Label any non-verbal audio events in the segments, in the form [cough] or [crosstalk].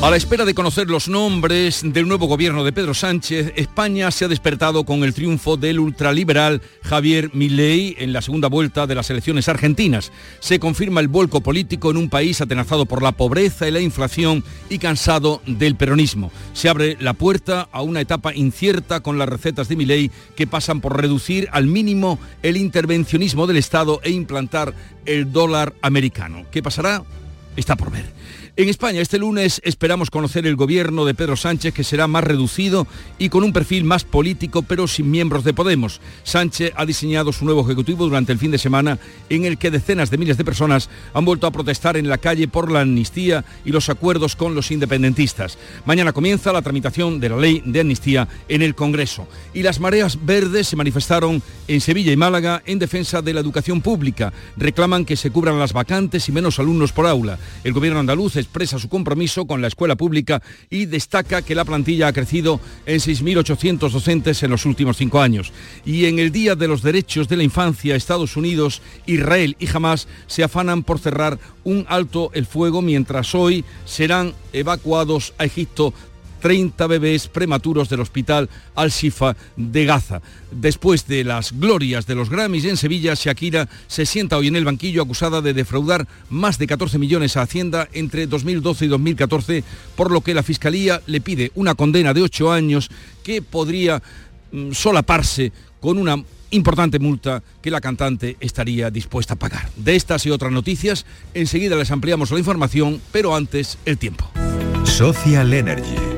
A la espera de conocer los nombres del nuevo gobierno de Pedro Sánchez, España se ha despertado con el triunfo del ultraliberal Javier Milei en la segunda vuelta de las elecciones argentinas. Se confirma el vuelco político en un país atenazado por la pobreza y la inflación y cansado del peronismo. Se abre la puerta a una etapa incierta con las recetas de Milei que pasan por reducir al mínimo el intervencionismo del Estado e implantar el dólar americano. ¿Qué pasará? Está por ver. En España este lunes esperamos conocer el gobierno de Pedro Sánchez que será más reducido y con un perfil más político pero sin miembros de Podemos. Sánchez ha diseñado su nuevo ejecutivo durante el fin de semana en el que decenas de miles de personas han vuelto a protestar en la calle por la amnistía y los acuerdos con los independentistas. Mañana comienza la tramitación de la ley de amnistía en el Congreso y las mareas verdes se manifestaron en Sevilla y Málaga en defensa de la educación pública. Reclaman que se cubran las vacantes y menos alumnos por aula. El gobierno andaluz expresa su compromiso con la escuela pública y destaca que la plantilla ha crecido en 6.800 docentes en los últimos cinco años. Y en el Día de los Derechos de la Infancia, Estados Unidos, Israel y Hamas se afanan por cerrar un alto el fuego mientras hoy serán evacuados a Egipto 30 bebés prematuros del hospital Al-Shifa de Gaza. Después de las glorias de los Grammys en Sevilla, Shakira se sienta hoy en el banquillo acusada de defraudar más de 14 millones a Hacienda entre 2012 y 2014, por lo que la Fiscalía le pide una condena de 8 años que podría mm, solaparse con una importante multa que la cantante estaría dispuesta a pagar. De estas y otras noticias, enseguida les ampliamos la información, pero antes el tiempo. Social Energy.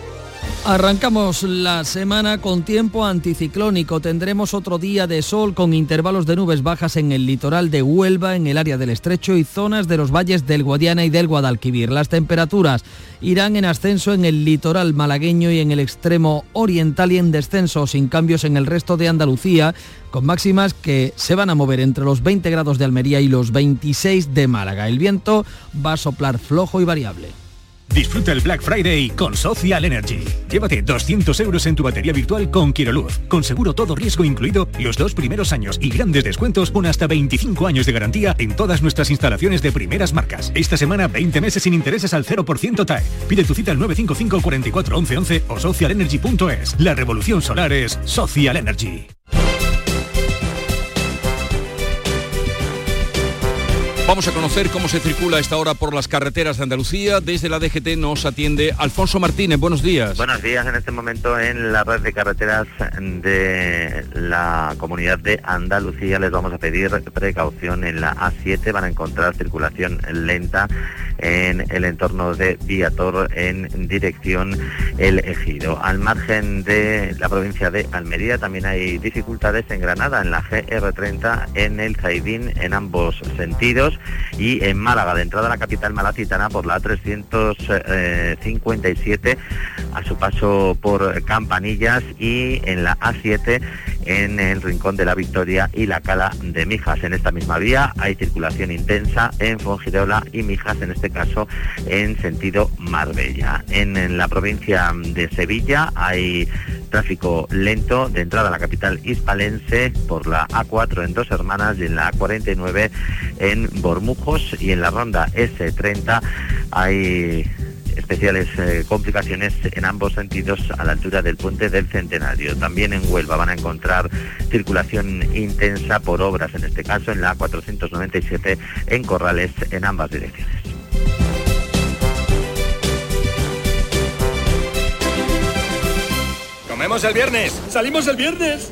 Arrancamos la semana con tiempo anticiclónico. Tendremos otro día de sol con intervalos de nubes bajas en el litoral de Huelva, en el área del Estrecho y zonas de los valles del Guadiana y del Guadalquivir. Las temperaturas irán en ascenso en el litoral malagueño y en el extremo oriental y en descenso, sin cambios en el resto de Andalucía, con máximas que se van a mover entre los 20 grados de Almería y los 26 de Málaga. El viento va a soplar flojo y variable. Disfruta el Black Friday con Social Energy. Llévate 200 euros en tu batería virtual con Quiroluz, con seguro todo riesgo incluido los dos primeros años y grandes descuentos con hasta 25 años de garantía en todas nuestras instalaciones de primeras marcas. Esta semana 20 meses sin intereses al 0% TAE. Pide tu cita al 955 44 11 11 o socialenergy.es. La revolución solar es Social Energy. Vamos a conocer cómo se circula esta hora por las carreteras de Andalucía. Desde la DGT nos atiende Alfonso Martínez. Buenos días. Buenos días. En este momento en la red de carreteras de la comunidad de Andalucía les vamos a pedir precaución en la A7. Van a encontrar circulación lenta en el entorno de Viator en dirección El Ejido. Al margen de la provincia de Almería también hay dificultades en Granada, en la GR30, en el Zaidín, en ambos sentidos y en Málaga, de entrada a la capital malacitana por la 357 a su paso por Campanillas y en la A7 en el Rincón de la Victoria y la Cala de Mijas. En esta misma vía hay circulación intensa en Fongirola y Mijas, en este caso en sentido Marbella. En, en la provincia de Sevilla hay tráfico lento de entrada a la capital hispalense por la A4 en Dos Hermanas y en la A49 en Bormujos y en la ronda S30 hay especiales eh, complicaciones en ambos sentidos a la altura del puente del Centenario. También en Huelva van a encontrar circulación intensa por obras, en este caso en la 497 en Corrales en ambas direcciones. Comemos el viernes, salimos el viernes,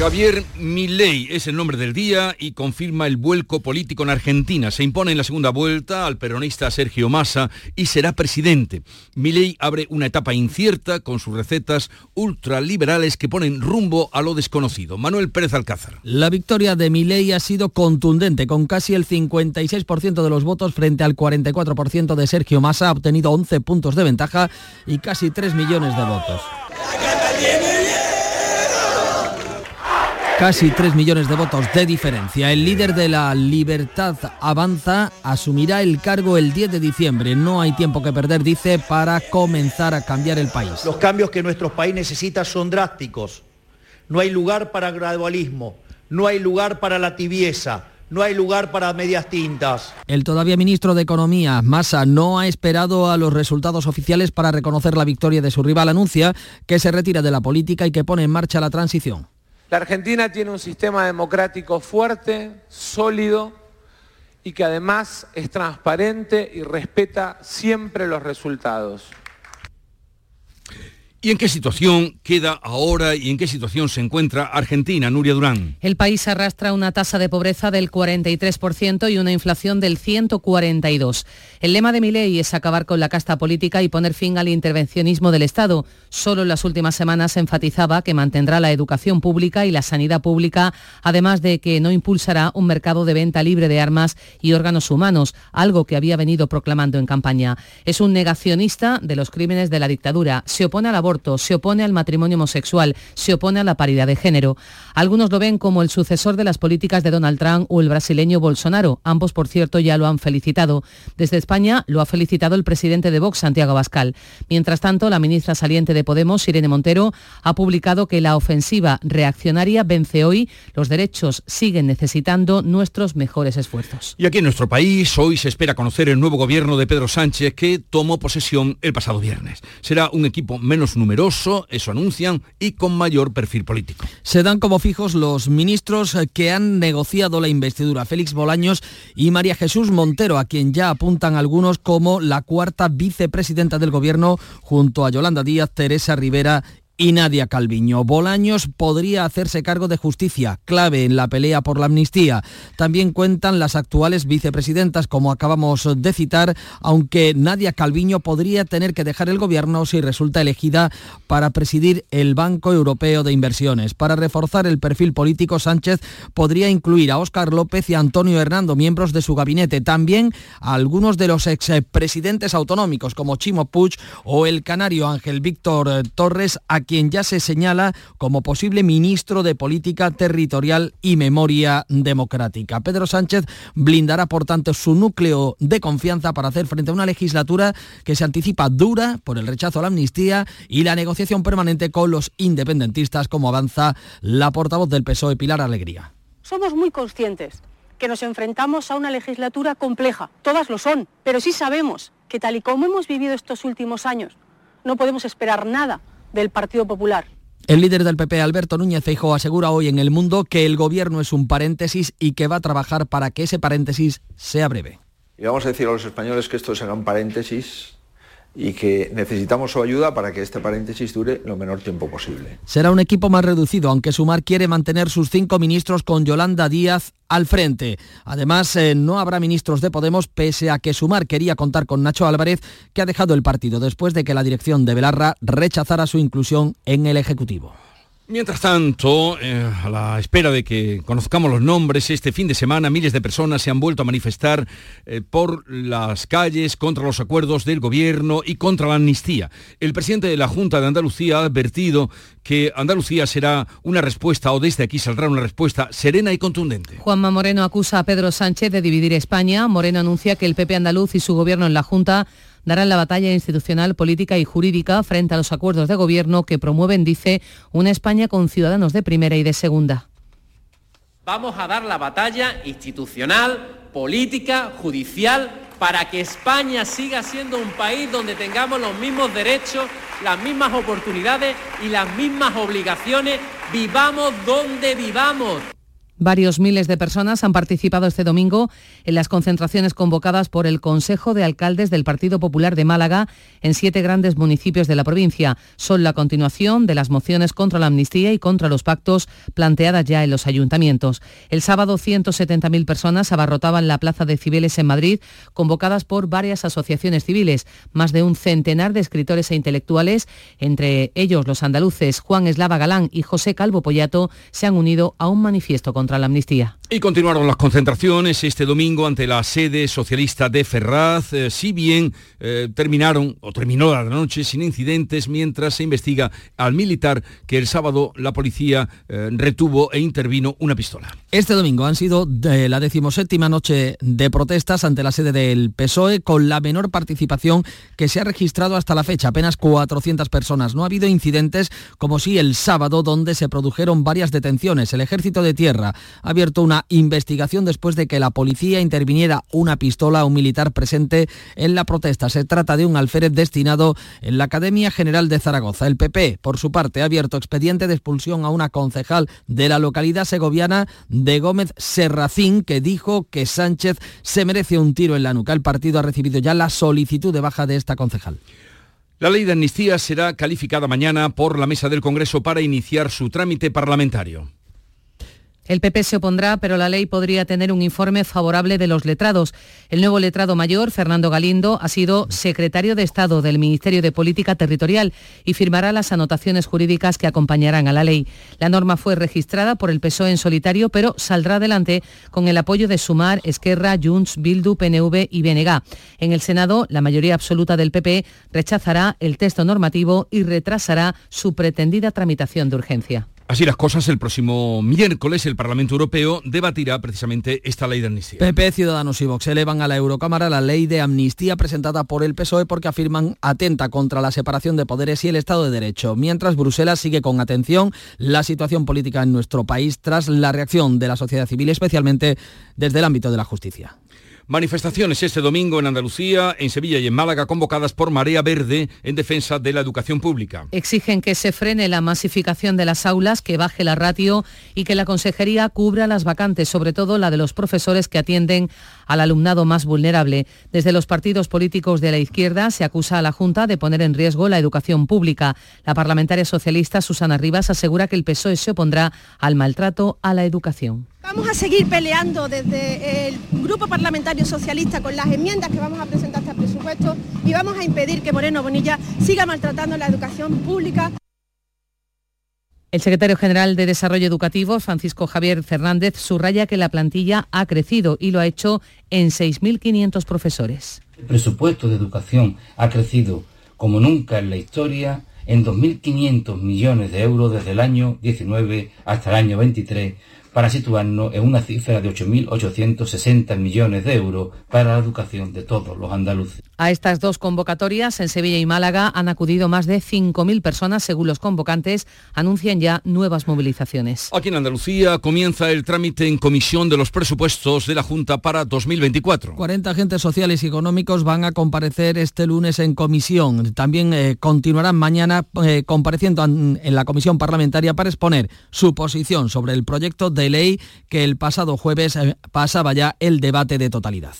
Javier Milei es el nombre del día y confirma el vuelco político en Argentina. Se impone en la segunda vuelta al peronista Sergio Massa y será presidente. Milei abre una etapa incierta con sus recetas ultraliberales que ponen rumbo a lo desconocido. Manuel Pérez Alcázar. La victoria de Milei ha sido contundente, con casi el 56% de los votos frente al 44% de Sergio Massa. Ha obtenido 11 puntos de ventaja y casi 3 millones de votos. Casi 3 millones de votos de diferencia. El líder de la Libertad Avanza asumirá el cargo el 10 de diciembre. No hay tiempo que perder, dice, para comenzar a cambiar el país. Los cambios que nuestro país necesita son drásticos. No hay lugar para gradualismo, no hay lugar para la tibieza. No hay lugar para medias tintas. El todavía ministro de Economía, Massa, no ha esperado a los resultados oficiales para reconocer la victoria de su rival. Anuncia que se retira de la política y que pone en marcha la transición. La Argentina tiene un sistema democrático fuerte, sólido y que además es transparente y respeta siempre los resultados. ¿Y en qué situación queda ahora y en qué situación se encuentra Argentina, Nuria Durán? El país arrastra una tasa de pobreza del 43% y una inflación del 142%. El lema de Milei es acabar con la casta política y poner fin al intervencionismo del Estado. Solo en las últimas semanas se enfatizaba que mantendrá la educación pública y la sanidad pública, además de que no impulsará un mercado de venta libre de armas y órganos humanos, algo que había venido proclamando en campaña. Es un negacionista de los crímenes de la dictadura. Se opone al aborto, se opone al matrimonio homosexual, se opone a la paridad de género. Algunos lo ven como el sucesor de las políticas de Donald Trump o el brasileño Bolsonaro. Ambos, por cierto, ya lo han felicitado. Desde España lo ha felicitado el presidente de Vox, Santiago Bascal. Mientras tanto, la ministra saliente de Podemos, Irene Montero, ha publicado que la ofensiva reaccionaria vence hoy. Los derechos siguen necesitando nuestros mejores esfuerzos. Y aquí en nuestro país hoy se espera conocer el nuevo gobierno de Pedro Sánchez que tomó posesión el pasado viernes. Será un equipo menos numeroso, eso anuncian, y con mayor perfil político. Se dan como fijos los ministros que han negociado la investidura, Félix Bolaños y María Jesús Montero, a quien ya apuntan algunos como la cuarta vicepresidenta del gobierno junto a Yolanda Díaz, Teresa Rivera y Nadia Calviño. Bolaños podría hacerse cargo de justicia, clave en la pelea por la amnistía. También cuentan las actuales vicepresidentas, como acabamos de citar, aunque Nadia Calviño podría tener que dejar el gobierno si resulta elegida para presidir el Banco Europeo de Inversiones. Para reforzar el perfil político, Sánchez podría incluir a Óscar López y a Antonio Hernando, miembros de su gabinete. También a algunos de los expresidentes autonómicos, como Chimo Puig o el canario Ángel Víctor Torres, a quien ya se señala como posible ministro de Política Territorial y Memoria Democrática. Pedro Sánchez blindará, por tanto, su núcleo de confianza para hacer frente a una legislatura que se anticipa dura por el rechazo a la amnistía y la negociación permanente con los independentistas, como avanza la portavoz del PSOE, Pilar Alegría. Somos muy conscientes que nos enfrentamos a una legislatura compleja. Todas lo son, pero sí sabemos que tal y como hemos vivido estos últimos años, no podemos esperar nada del Partido Popular. El líder del PP, Alberto Núñez Feijóo, asegura hoy en El Mundo que el gobierno es un paréntesis y que va a trabajar para que ese paréntesis sea breve. Y vamos a decir a los españoles que esto será un paréntesis y que necesitamos su ayuda para que este paréntesis dure lo menor tiempo posible. Será un equipo más reducido, aunque Sumar quiere mantener sus cinco ministros con Yolanda Díaz al frente. Además, eh, no habrá ministros de Podemos, pese a que Sumar quería contar con Nacho Álvarez, que ha dejado el partido después de que la dirección de Belarra rechazara su inclusión en el Ejecutivo. Mientras tanto, eh, a la espera de que conozcamos los nombres, este fin de semana miles de personas se han vuelto a manifestar eh, por las calles contra los acuerdos del gobierno y contra la amnistía. El presidente de la Junta de Andalucía ha advertido que Andalucía será una respuesta, o desde aquí saldrá una respuesta serena y contundente. Juanma Moreno acusa a Pedro Sánchez de dividir España. Moreno anuncia que el PP andaluz y su gobierno en la Junta darán la batalla institucional, política y jurídica frente a los acuerdos de gobierno que promueven, dice, una España con ciudadanos de primera y de segunda. Vamos a dar la batalla institucional, política, judicial, para que España siga siendo un país donde tengamos los mismos derechos, las mismas oportunidades y las mismas obligaciones, vivamos donde vivamos. Varios miles de personas han participado este domingo en las concentraciones convocadas por el Consejo de Alcaldes del Partido Popular de Málaga en siete grandes municipios de la provincia. Son la continuación de las mociones contra la amnistía y contra los pactos planteadas ya en los ayuntamientos. El sábado 170.000 personas abarrotaban la Plaza de Cibeles en Madrid, convocadas por varias asociaciones civiles, más de un centenar de escritores e intelectuales, entre ellos los andaluces Juan Eslava Galán y José Calvo Pollato, se han unido a un manifiesto contra la amnistía. Y continuaron las concentraciones este domingo ante la sede socialista de Ferraz, eh, si bien eh, terminaron o terminó la noche sin incidentes mientras se investiga al militar que el sábado la policía eh, retuvo e intervino una pistola. Este domingo han sido la decimoséptima noche de protestas ante la sede del PSOE con la menor participación que se ha registrado hasta la fecha, apenas 400 personas. No ha habido incidentes como si el sábado donde se produjeron varias detenciones. El ejército de tierra ha abierto una investigación después de que la policía interviniera una pistola a un militar presente en la protesta. Se trata de un alférez destinado en la Academia General de Zaragoza. El PP, por su parte, ha abierto expediente de expulsión a una concejal de la localidad segoviana de Gómez Serracín que dijo que Sánchez se merece un tiro en la nuca. El partido ha recibido ya la solicitud de baja de esta concejal. La ley de amnistía será calificada mañana por la mesa del Congreso para iniciar su trámite parlamentario. El PP se opondrá, pero la ley podría tener un informe favorable de los letrados. El nuevo letrado mayor, Fernando Galindo, ha sido secretario de Estado del Ministerio de Política Territorial y firmará las anotaciones jurídicas que acompañarán a la ley. La norma fue registrada por el PSOE en solitario, pero saldrá adelante con el apoyo de Sumar, Esquerra, Junts, Bildu, PNV y BNG. En el Senado, la mayoría absoluta del PP rechazará el texto normativo y retrasará su pretendida tramitación de urgencia. Así las cosas, el próximo miércoles el Parlamento Europeo debatirá precisamente esta ley de amnistía. PP, Ciudadanos y Vox elevan a la Eurocámara la ley de amnistía presentada por el PSOE porque afirman atenta contra la separación de poderes y el Estado de Derecho, mientras Bruselas sigue con atención la situación política en nuestro país tras la reacción de la sociedad civil, especialmente desde el ámbito de la justicia. Manifestaciones este domingo en Andalucía, en Sevilla y en Málaga convocadas por Marea Verde en defensa de la educación pública. Exigen que se frene la masificación de las aulas, que baje la ratio y que la consejería cubra las vacantes, sobre todo la de los profesores que atienden al alumnado más vulnerable. Desde los partidos políticos de la izquierda se acusa a la Junta de poner en riesgo la educación pública. La parlamentaria socialista Susana Rivas asegura que el PSOE se opondrá al maltrato a la educación. Vamos a seguir peleando desde el Grupo Parlamentario Socialista con las enmiendas que vamos a presentar a este presupuesto y vamos a impedir que Moreno Bonilla siga maltratando la educación pública. El secretario general de Desarrollo Educativo, Francisco Javier Fernández, subraya que la plantilla ha crecido y lo ha hecho en 6.500 profesores. El presupuesto de educación ha crecido como nunca en la historia en 2.500 millones de euros desde el año 19 hasta el año 23 para situarnos en una cifra de 8.860 millones de euros para la educación de todos los andaluces. A estas dos convocatorias, en Sevilla y Málaga, han acudido más de 5.000 personas, según los convocantes, anuncian ya nuevas movilizaciones. Aquí en Andalucía comienza el trámite en comisión de los presupuestos de la Junta para 2024. 40 agentes sociales y económicos van a comparecer este lunes en comisión. También eh, continuarán mañana eh, compareciendo en, en la comisión parlamentaria para exponer su posición sobre el proyecto de ley que el pasado jueves eh, pasaba ya el debate de totalidad.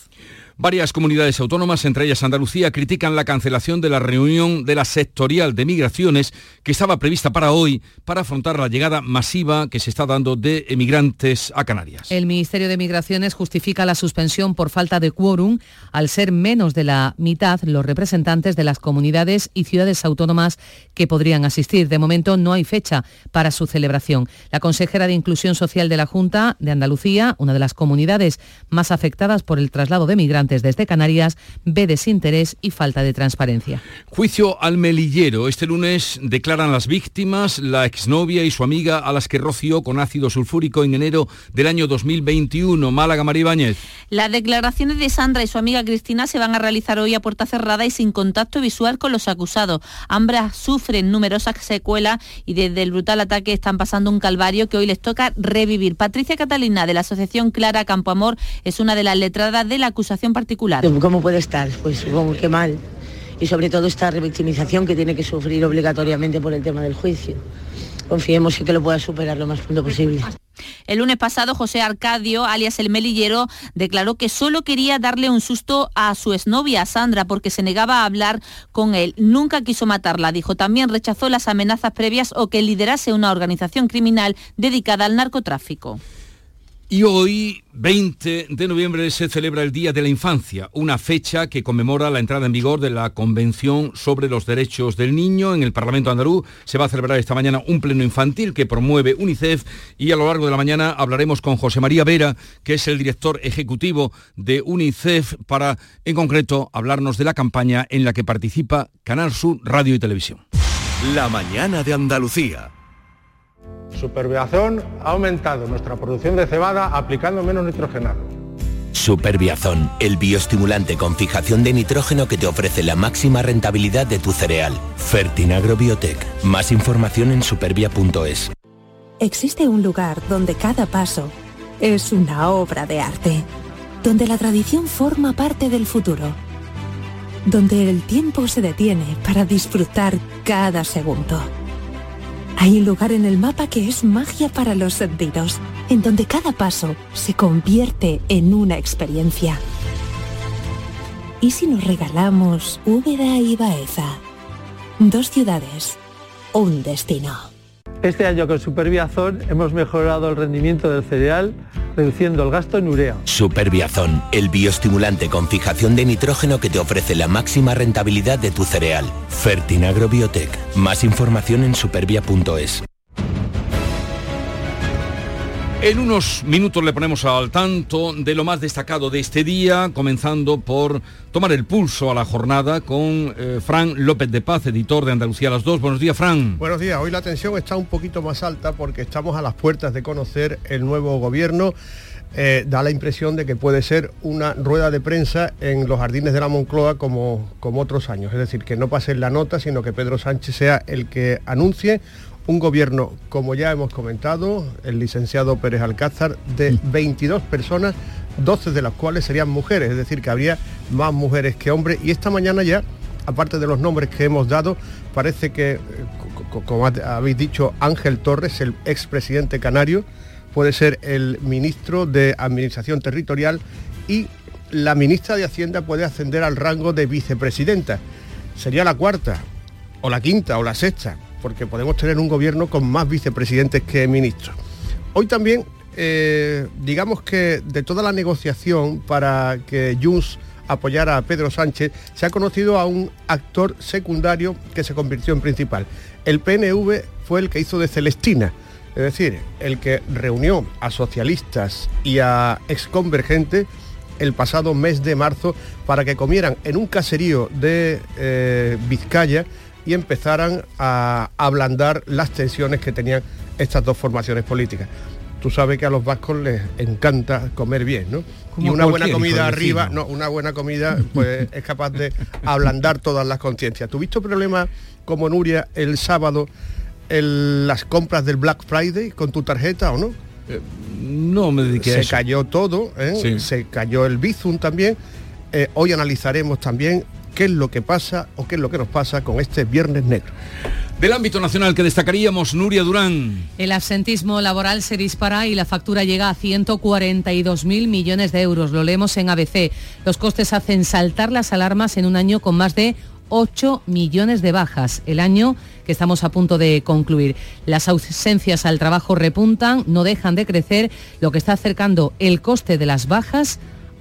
Varias comunidades autónomas, entre ellas Andalucía, critican la cancelación de la reunión de la sectorial de migraciones que estaba prevista para hoy para afrontar la llegada masiva que se está dando de emigrantes a Canarias. El Ministerio de Migraciones justifica la suspensión por falta de quórum al ser menos de la mitad los representantes de las comunidades y ciudades autónomas que podrían asistir. De momento no hay fecha para su celebración. La consejera de Inclusión Social de la Junta de Andalucía, una de las comunidades más afectadas por el traslado de migrantes, desde Canarias ve desinterés y falta de transparencia. Juicio al melillero. Este lunes declaran las víctimas, la exnovia y su amiga a las que roció con ácido sulfúrico en enero del año 2021. Málaga Maribáñez. Las declaraciones de Sandra y su amiga Cristina se van a realizar hoy a puerta cerrada y sin contacto visual con los acusados. Ambras sufren numerosas secuelas y desde el brutal ataque están pasando un calvario que hoy les toca revivir. Patricia Catalina de la Asociación Clara Campoamor es una de las letradas de la acusación particular. ¿Cómo puede estar? Pues supongo que mal. Y sobre todo esta revictimización que tiene que sufrir obligatoriamente por el tema del juicio. confiemos en que lo pueda superar lo más pronto posible. El lunes pasado, José Arcadio, alias el Melillero, declaró que solo quería darle un susto a su exnovia, Sandra, porque se negaba a hablar con él. Nunca quiso matarla, dijo. También rechazó las amenazas previas o que liderase una organización criminal dedicada al narcotráfico. Y hoy, 20 de noviembre, se celebra el Día de la Infancia, una fecha que conmemora la entrada en vigor de la Convención sobre los Derechos del Niño. En el Parlamento andaluz se va a celebrar esta mañana un pleno infantil que promueve UNICEF y a lo largo de la mañana hablaremos con José María Vera, que es el director ejecutivo de UNICEF, para, en concreto, hablarnos de la campaña en la que participa Canal Sur Radio y Televisión. La mañana de Andalucía. Superbiazón ha aumentado nuestra producción de cebada aplicando menos nitrogenado. Superbiazón, el bioestimulante con fijación de nitrógeno que te ofrece la máxima rentabilidad de tu cereal. Fertinagro Biotech. Más información en supervia.es. Existe un lugar donde cada paso es una obra de arte, donde la tradición forma parte del futuro, donde el tiempo se detiene para disfrutar cada segundo hay un lugar en el mapa que es magia para los sentidos, en donde cada paso se convierte en una experiencia. ¿Y si nos regalamos Úbeda y Baeza? Dos ciudades, un destino. Este año con Superbiazón hemos mejorado el rendimiento del cereal reduciendo el gasto en urea. Superbiazón, el bioestimulante con fijación de nitrógeno que te ofrece la máxima rentabilidad de tu cereal. Fertinagro Biotech. Más información en supervia.es. En unos minutos le ponemos al tanto de lo más destacado de este día, comenzando por tomar el pulso a la jornada con eh, Fran López de Paz, editor de Andalucía las dos. Buenos días, Fran. Buenos días. Hoy la tensión está un poquito más alta porque estamos a las puertas de conocer el nuevo gobierno. Eh, da la impresión de que puede ser una rueda de prensa en los jardines de la Moncloa como, como otros años. Es decir, que no pase la nota, sino que Pedro Sánchez sea el que anuncie un gobierno, como ya hemos comentado, el licenciado Pérez Alcázar, de 22 personas, 12 de las cuales serían mujeres, es decir, que habría más mujeres que hombres. Y esta mañana ya, aparte de los nombres que hemos dado, parece que, eh, como habéis dicho, Ángel Torres, el expresidente canario, puede ser el ministro de Administración Territorial y la ministra de Hacienda puede ascender al rango de vicepresidenta. Sería la cuarta, o la quinta, o la sexta porque podemos tener un gobierno con más vicepresidentes que ministros. Hoy también, eh, digamos que de toda la negociación para que Junts apoyara a Pedro Sánchez, se ha conocido a un actor secundario que se convirtió en principal. El PNV fue el que hizo de Celestina, es decir, el que reunió a socialistas y a exconvergentes el pasado mes de marzo para que comieran en un caserío de eh, Vizcaya y empezaran a ablandar las tensiones que tenían estas dos formaciones políticas. Tú sabes que a los vascos les encanta comer bien, ¿no? y una buena comida arriba, no, una buena comida pues [laughs] es capaz de ablandar todas las conciencias. ¿Tuviste problemas como Nuria el sábado en las compras del Black Friday con tu tarjeta o no? Eh, no me dediqué Se a eso. cayó todo, ¿eh? se cayó el Bizum también. Eh, hoy analizaremos también qué es lo que pasa o qué es lo que nos pasa con este Viernes Negro. Del ámbito nacional que destacaríamos, Nuria Durán. El absentismo laboral se dispara y la factura llega a 142.000 millones de euros. Lo leemos en ABC. Los costes hacen saltar las alarmas en un año con más de 8 millones de bajas. El año que estamos a punto de concluir. Las ausencias al trabajo repuntan, no dejan de crecer, lo que está acercando el coste de las bajas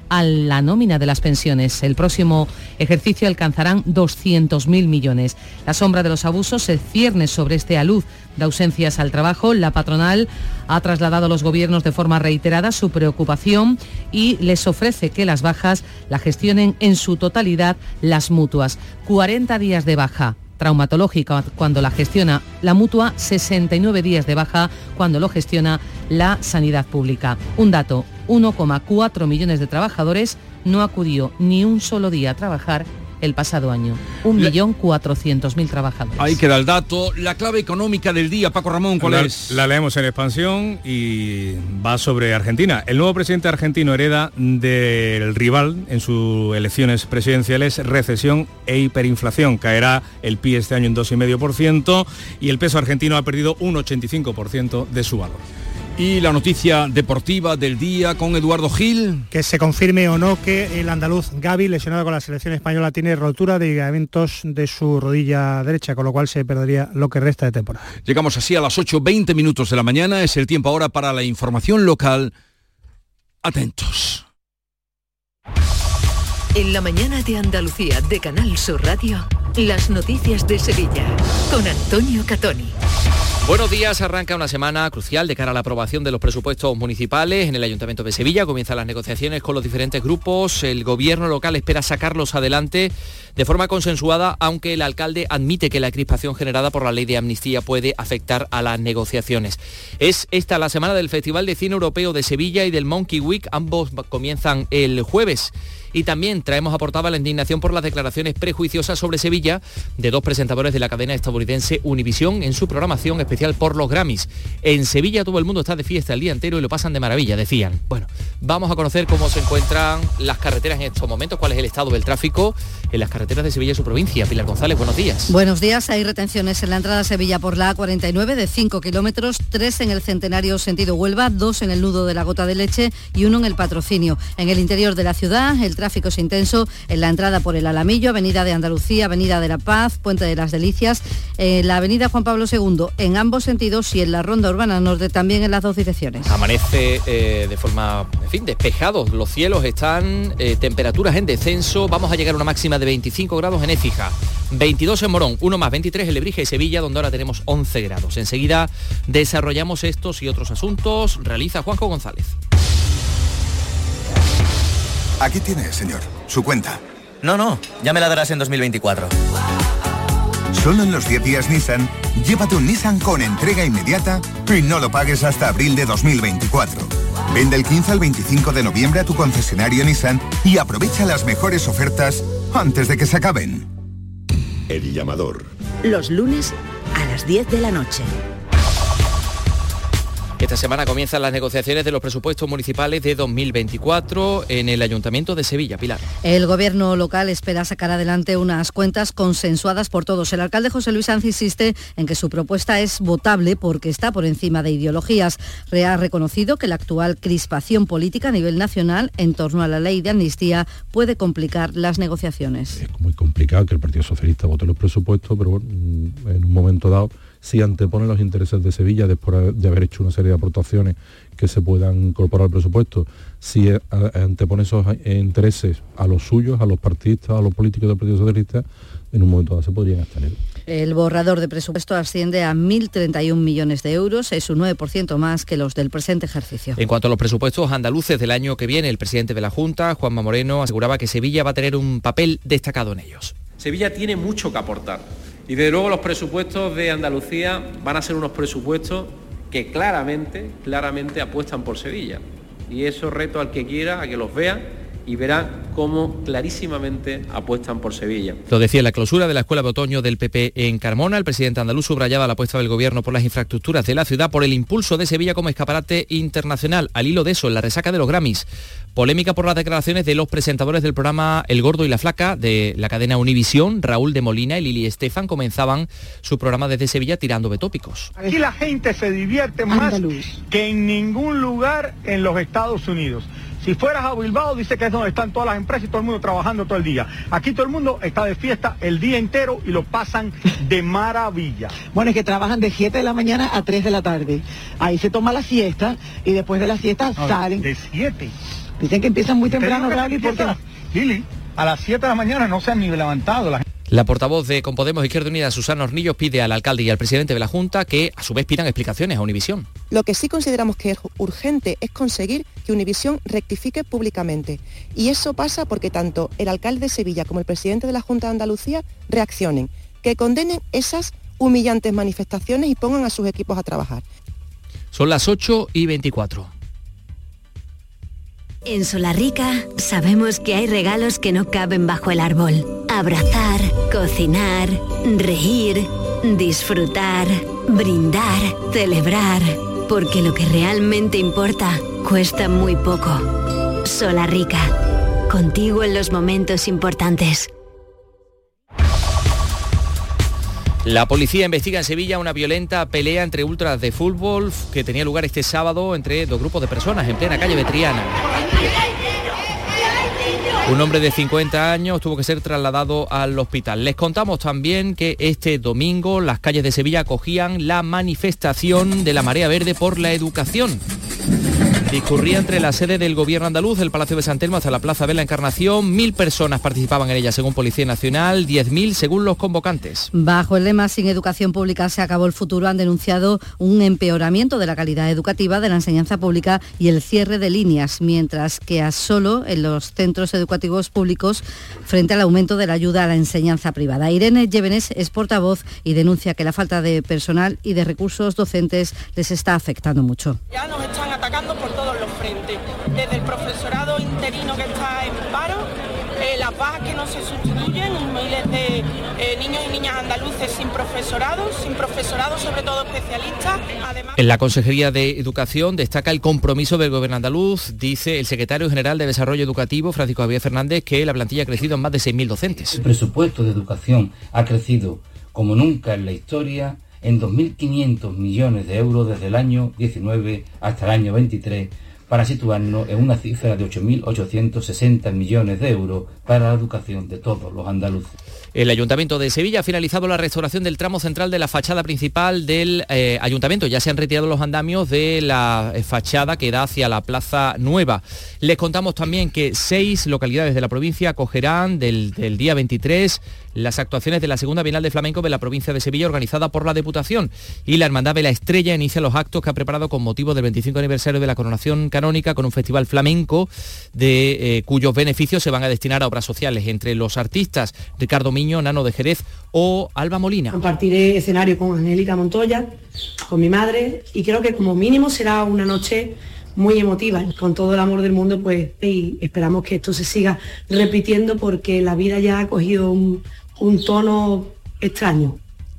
a la nómina de las pensiones. El próximo ejercicio alcanzarán 200.000 millones. La sombra de los abusos se cierne sobre este alud de ausencias al trabajo. La patronal ha trasladado a los gobiernos de forma reiterada su preocupación y les ofrece que las bajas la gestionen en su totalidad las mutuas. 40 días de baja traumatológica cuando la gestiona la mutua, 69 días de baja cuando lo gestiona la sanidad pública. Un dato, 1,4 millones de trabajadores no acudió ni un solo día a trabajar el pasado año. 1.400.000 trabajadores. Ahí queda el dato. La clave económica del día, Paco Ramón, ¿cuál la, es? La leemos en expansión y va sobre Argentina. El nuevo presidente argentino hereda del rival en sus elecciones presidenciales recesión e hiperinflación. Caerá el PIB este año en 2,5% y el peso argentino ha perdido un 85% de su valor. Y la noticia deportiva del día con Eduardo Gil. Que se confirme o no que el andaluz Gaby, lesionado con la selección española, tiene rotura de ligamentos de su rodilla derecha, con lo cual se perdería lo que resta de temporada. Llegamos así a las 8.20 minutos de la mañana. Es el tiempo ahora para la información local. Atentos. En la mañana de Andalucía de Canal Sur Radio, las noticias de Sevilla con Antonio Catoni. Buenos días, arranca una semana crucial de cara a la aprobación de los presupuestos municipales en el Ayuntamiento de Sevilla. Comienzan las negociaciones con los diferentes grupos. El gobierno local espera sacarlos adelante de forma consensuada, aunque el alcalde admite que la crispación generada por la ley de amnistía puede afectar a las negociaciones. Es esta la semana del Festival de Cine Europeo de Sevilla y del Monkey Week. Ambos comienzan el jueves y también traemos aportada la indignación por las declaraciones prejuiciosas sobre Sevilla de dos presentadores de la cadena estadounidense Univisión en su programación especial por los Grammys. En Sevilla todo el mundo está de fiesta el día entero y lo pasan de maravilla, decían. Bueno, vamos a conocer cómo se encuentran las carreteras en estos momentos, cuál es el estado del tráfico en las carreteras de Sevilla y su provincia. Pilar González, buenos días. Buenos días, hay retenciones en la entrada a Sevilla por la A49 de 5 kilómetros, 3 en el Centenario sentido Huelva, 2 en el nudo de la Gota de Leche y uno en el Patrocinio. En el interior de la ciudad, el tráfico es intenso en la entrada por el Alamillo, Avenida de Andalucía, Avenida de la Paz, Puente de las Delicias, en la Avenida Juan Pablo II en ambos sentidos y en la Ronda Urbana Norte también en las dos direcciones. Amanece eh, de forma, en fin, despejados. Los cielos están, eh, temperaturas en descenso. Vamos a llegar a una máxima de 25 grados en Écija, 22 en Morón, 1 más 23 en Lebrija y Sevilla, donde ahora tenemos 11 grados. Enseguida desarrollamos estos y otros asuntos. Realiza Juanjo González. Aquí tiene, señor, su cuenta. No, no, ya me la darás en 2024. Solo en los 10 días Nissan, llévate un Nissan con entrega inmediata y no lo pagues hasta abril de 2024. Vende el 15 al 25 de noviembre a tu concesionario Nissan y aprovecha las mejores ofertas antes de que se acaben. El llamador. Los lunes a las 10 de la noche. Esta semana comienzan las negociaciones de los presupuestos municipales de 2024 en el Ayuntamiento de Sevilla. Pilar. El gobierno local espera sacar adelante unas cuentas consensuadas por todos. El alcalde José Luis Sanz insiste en que su propuesta es votable porque está por encima de ideologías. Ha reconocido que la actual crispación política a nivel nacional en torno a la ley de amnistía puede complicar las negociaciones. Es muy complicado que el Partido Socialista vote los presupuestos, pero bueno, en un momento dado si antepone los intereses de Sevilla después de haber hecho una serie de aportaciones que se puedan incorporar al presupuesto, si antepone esos intereses a los suyos, a los partidistas, a los políticos del Partido Socialista, en un momento dado se podrían abstener. El borrador de presupuesto asciende a 1.031 millones de euros, es un 9% más que los del presente ejercicio. En cuanto a los presupuestos andaluces del año que viene, el presidente de la Junta, Juanma Moreno, aseguraba que Sevilla va a tener un papel destacado en ellos. Sevilla tiene mucho que aportar y desde luego los presupuestos de Andalucía van a ser unos presupuestos que claramente, claramente apuestan por Sevilla. Y eso reto al que quiera a que los vea y verá cómo clarísimamente apuestan por Sevilla. Lo decía en la clausura de la Escuela de Otoño del PP en Carmona. El presidente andaluz subrayaba la apuesta del gobierno por las infraestructuras de la ciudad, por el impulso de Sevilla como escaparate internacional. Al hilo de eso, en la resaca de los Grammys, Polémica por las declaraciones de los presentadores del programa El Gordo y la Flaca de la cadena Univisión, Raúl de Molina y Lili Estefan comenzaban su programa desde Sevilla tirando de tópicos. Aquí la gente se divierte más que en ningún lugar en los Estados Unidos. Si fueras a Bilbao, dice que es donde están todas las empresas y todo el mundo trabajando todo el día. Aquí todo el mundo está de fiesta el día entero y lo pasan de maravilla. Bueno, es que trabajan de 7 de la mañana a 3 de la tarde. Ahí se toma la siesta y después de la siesta No, salen. De 7. Dicen que empiezan muy temprano, Raúl. Lili, a las 7 de la mañana no se han ni levantado. La La portavoz de Compodemos Izquierda Unida, Susana Hornillos, pide al alcalde y al presidente de la Junta que a su vez pidan explicaciones a Univisión. Lo que sí consideramos que es urgente es conseguir que Univisión rectifique públicamente. Y eso pasa porque tanto el alcalde de Sevilla como el presidente de la Junta de Andalucía reaccionen, que condenen esas humillantes manifestaciones y pongan a sus equipos a trabajar. Son las 8 y 24. En Solarrica sabemos que hay regalos que no caben bajo el árbol. Abrazar, cocinar, reír, disfrutar, brindar, celebrar. Porque lo que realmente importa cuesta muy poco. Solarrica. Contigo en los momentos importantes. La policía investiga en Sevilla una violenta pelea entre ultras de fútbol que tenía lugar este sábado entre dos grupos de personas en plena calle Betriana. Un hombre de 50 años tuvo que ser trasladado al hospital. Les contamos también que este domingo las calles de Sevilla acogían la manifestación de la Marea Verde por la Educación. Discurría entre la sede del gobierno andaluz, el Palacio de San Telmo, hasta la Plaza de la Encarnación. Mil personas participaban en ella según Policía Nacional, 10.000 según los convocantes. Bajo el lema Sin educación pública se acabó el futuro han denunciado un empeoramiento de la calidad educativa de la enseñanza pública y el cierre de líneas, mientras que a solo en los centros educativos públicos frente al aumento de la ayuda a la enseñanza privada. Irene Llévenes es portavoz y denuncia que la falta de personal y de recursos docentes les está afectando mucho. Ya nos están atacando por todos los frentes, desde el profesorado interino que está en paro, eh, las bajas que no se sustituyen, miles de eh, niños y niñas andaluces sin profesorado, sin profesorado sobre todo especialistas. Además... En la Consejería de Educación destaca el compromiso del Gobierno andaluz, dice el secretario general de Desarrollo Educativo, Francisco Javier Fernández, que la plantilla ha crecido en más de 6.000 docentes. El presupuesto de educación ha crecido como nunca en la historia en 2.500 millones de euros desde el año 19 hasta el año 23 para situarnos en una cifra de 8.860 millones de euros para la educación de todos los andaluces. El Ayuntamiento de Sevilla ha finalizado la restauración del tramo central de la fachada principal del eh, Ayuntamiento. Ya se han retirado los andamios de la eh, fachada que da hacia la Plaza Nueva. Les contamos también que seis localidades de la provincia acogerán del, del día 23 las actuaciones de la segunda Bienal de Flamenco de la provincia de Sevilla organizada por la Deputación y la Hermandad de la Estrella inicia los actos que ha preparado con motivo del 25 aniversario de la coronación canónica con un festival flamenco de eh, cuyos beneficios se van a destinar a obras sociales entre los artistas Ricardo Miño, Nano de Jerez o Alba Molina. Compartiré escenario con Angélica Montoya, con mi madre y creo que como mínimo será una noche muy emotiva. Con todo el amor del mundo, pues, y esperamos que esto se siga repitiendo porque la vida ya ha cogido un, un tono extraño.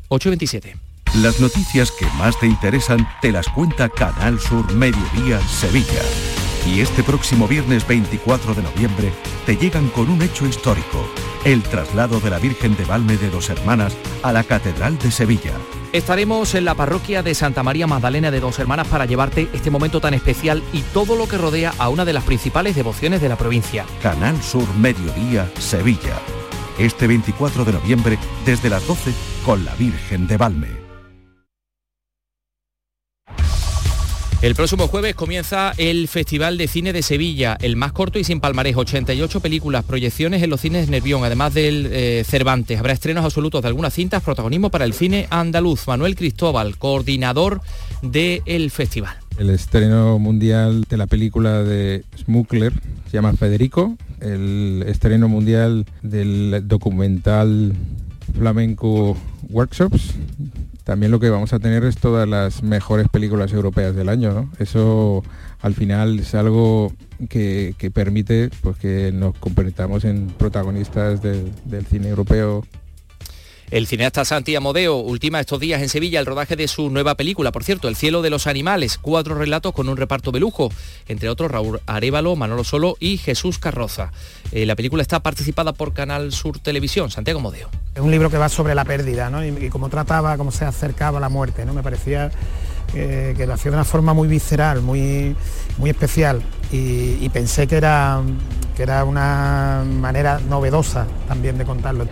827. Las noticias que más te interesan te las cuenta Canal Sur Mediodía Sevilla. Y este próximo viernes 24 de noviembre te llegan con un hecho histórico, el traslado de la Virgen de Valme de Dos Hermanas a la Catedral de Sevilla. Estaremos en la parroquia de Santa María Magdalena de Dos Hermanas para llevarte este momento tan especial y todo lo que rodea a una de las principales devociones de la provincia. Canal Sur Mediodía Sevilla. Este 24 de noviembre desde las 12 con la Virgen de Valme. El próximo jueves comienza el Festival de Cine de Sevilla, el más corto y sin palmarés, 88 películas, proyecciones en los cines Nervión, además del eh, Cervantes. Habrá estrenos absolutos de algunas cintas, protagonismo para el cine andaluz. Manuel Cristóbal, coordinador del festival. El estreno mundial de la película de Smuggler se llama Federico, el estreno mundial del documental flamenco Workshops también lo que vamos a tener es todas las mejores películas europeas del año, ¿no? Eso al final es algo que, permite pues, que nos convirtamos en protagonistas del cine europeo el cineasta Santi Amodeo ultima estos días en Sevilla el rodaje de su nueva película, por cierto, El cielo de los animales, cuatro relatos con un reparto de lujo, entre otros Raúl Arevalo, Manolo Solo y Jesús Carroza. Eh, la película está participada por Canal Sur Televisión, Santiago Amodeo. Es un libro que va sobre la pérdida, ¿no? Y, cómo trataba, cómo se acercaba a la muerte, ¿no? Me parecía eh, que lo hacía de una forma muy visceral, muy, muy especial y, y, pensé que era, que era una manera novedosa también de contarlo.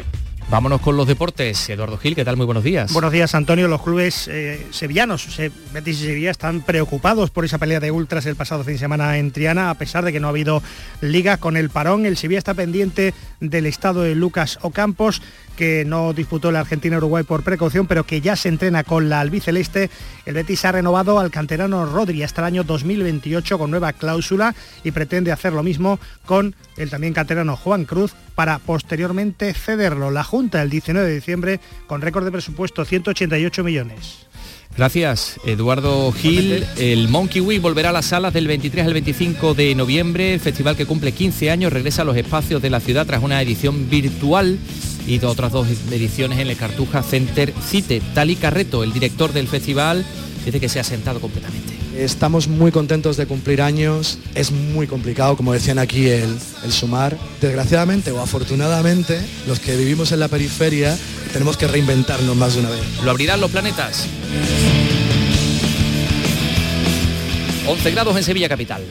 Vámonos con los deportes. Eduardo Gil, ¿qué tal? Muy buenos días. Buenos días, Antonio. Los clubes eh, sevillanos, Betis y Sevilla, están preocupados por esa pelea de ultras el pasado fin de semana en Triana, a pesar de que no ha habido liga con el parón. El Sevilla está pendiente del estado de Lucas Ocampos que no disputó la Argentina-Uruguay por precaución, pero que ya se entrena con la albiceleste. El Betis ha renovado al canterano Rodri hasta el año 2028 con nueva cláusula y pretende hacer lo mismo con el también canterano Juan Cruz para posteriormente cederlo. Junta el 19 de diciembre con récord de presupuesto 188 millones. Gracias, Eduardo Gil. El Monkey Week volverá a las salas del 23 al 25 de noviembre. El festival que cumple 15 años regresa a los espacios de la ciudad tras una edición virtual y otras dos ediciones en el Cartuja Center Cite. Tali Carreto, el director del festival, dice que se ha sentado completamente. Estamos muy contentos de cumplir años, es muy complicado, como decían aquí, el, el, sumar. Desgraciadamente o afortunadamente, los que vivimos en la periferia tenemos que reinventarnos más de una vez. Lo abrirán los planetas. 11 grados en Sevilla Capital.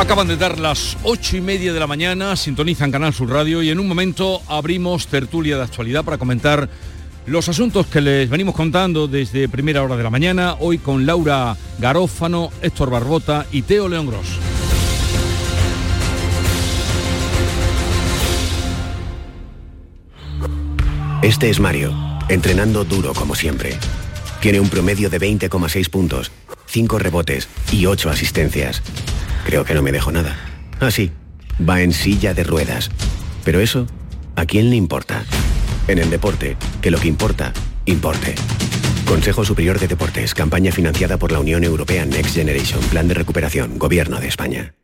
Acaban de dar las ocho y media de la mañana, sintonizan Canal Sur Radio y en un momento abrimos tertulia de actualidad para comentar los asuntos que les venimos contando desde primera hora de la mañana, hoy con Laura Garófano, Héctor Barbota y Teo León Gros. Este es Mario, entrenando duro como siempre. Tiene un promedio de 20,6 puntos, 5 rebotes y 8 asistencias. Creo que no me dejo nada. Ah, sí, va en silla de ruedas. Pero eso, ¿a quién le importa? En el deporte, que lo que importa, importe. Consejo Superior de Deportes, campaña financiada por la Unión Europea Next Generation, Plan de Recuperación, Gobierno de España.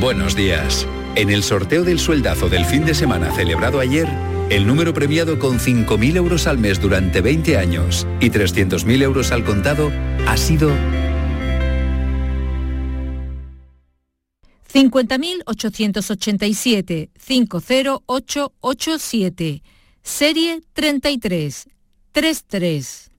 Buenos días. En el sorteo del sueldazo del fin de semana celebrado ayer, el número premiado con 5.000 euros al mes durante 20 años y 300.000 euros al contado ha sido 50.887 50887 serie 33 33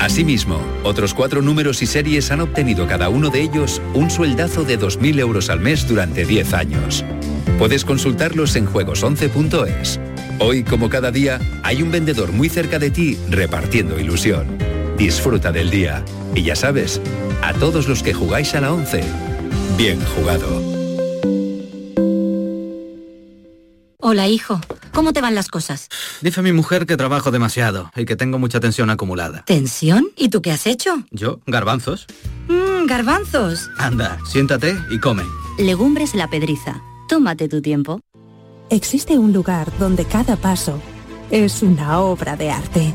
Asimismo, otros cuatro números y series han obtenido cada uno de ellos un sueldazo de 2.000 euros al mes durante 10 años. Puedes consultarlos en juegos11.es. Hoy, como cada día, hay un vendedor muy cerca de ti repartiendo ilusión. Disfruta del día. Y ya sabes, a todos los que jugáis a la 11, bien jugado. Hola, hijo. ¿Cómo te van las cosas? Dice mi mujer que trabajo demasiado y que tengo mucha tensión acumulada. ¿Tensión? ¿Y tú qué has hecho? Yo, garbanzos. Mmm, garbanzos. Anda, siéntate y come. Legumbres la pedriza. Tómate tu tiempo. Existe un lugar donde cada paso es una obra de arte,